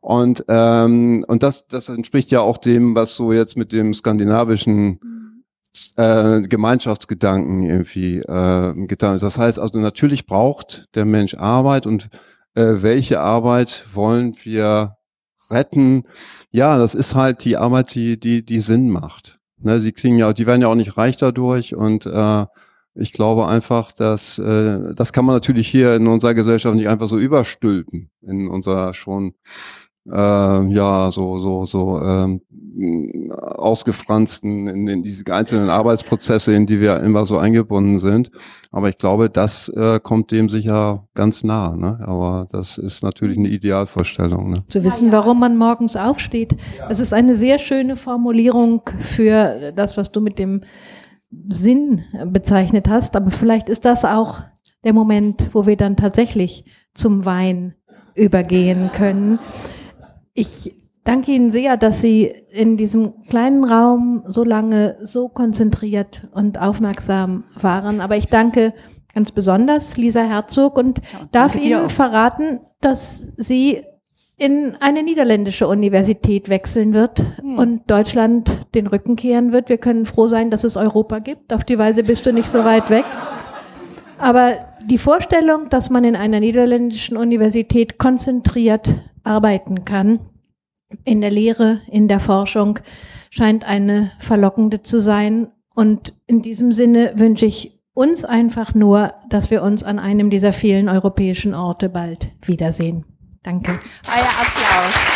Und, ähm, und das, das entspricht ja auch dem, was so jetzt mit dem skandinavischen äh, Gemeinschaftsgedanken irgendwie äh, getan ist. Das heißt also, natürlich braucht der Mensch Arbeit und äh, welche Arbeit wollen wir retten? Ja, das ist halt die Arbeit, die, die, die Sinn macht. Ne, die kriegen ja, die werden ja auch nicht reich dadurch und äh, ich glaube einfach, dass äh, das kann man natürlich hier in unserer Gesellschaft nicht einfach so überstülpen in unserer schon äh, ja so so so ähm, ausgefransten in, in diese einzelnen Arbeitsprozesse, in die wir immer so eingebunden sind. Aber ich glaube, das äh, kommt dem sicher ganz nah. Ne? Aber das ist natürlich eine Idealvorstellung. Ne? Zu wissen, warum man morgens aufsteht, das ist eine sehr schöne Formulierung für das, was du mit dem Sinn bezeichnet hast. Aber vielleicht ist das auch der Moment, wo wir dann tatsächlich zum Wein übergehen können. Ich danke Ihnen sehr, dass Sie in diesem kleinen Raum so lange so konzentriert und aufmerksam waren. Aber ich danke ganz besonders Lisa Herzog und ja, darf Ihnen verraten, dass sie in eine niederländische Universität wechseln wird hm. und Deutschland den Rücken kehren wird. Wir können froh sein, dass es Europa gibt. Auf die Weise bist du nicht so weit weg. Aber die Vorstellung, dass man in einer niederländischen Universität konzentriert arbeiten kann, in der Lehre, in der Forschung, scheint eine verlockende zu sein. Und in diesem Sinne wünsche ich uns einfach nur, dass wir uns an einem dieser vielen europäischen Orte bald wiedersehen. Danke. Euer Applaus.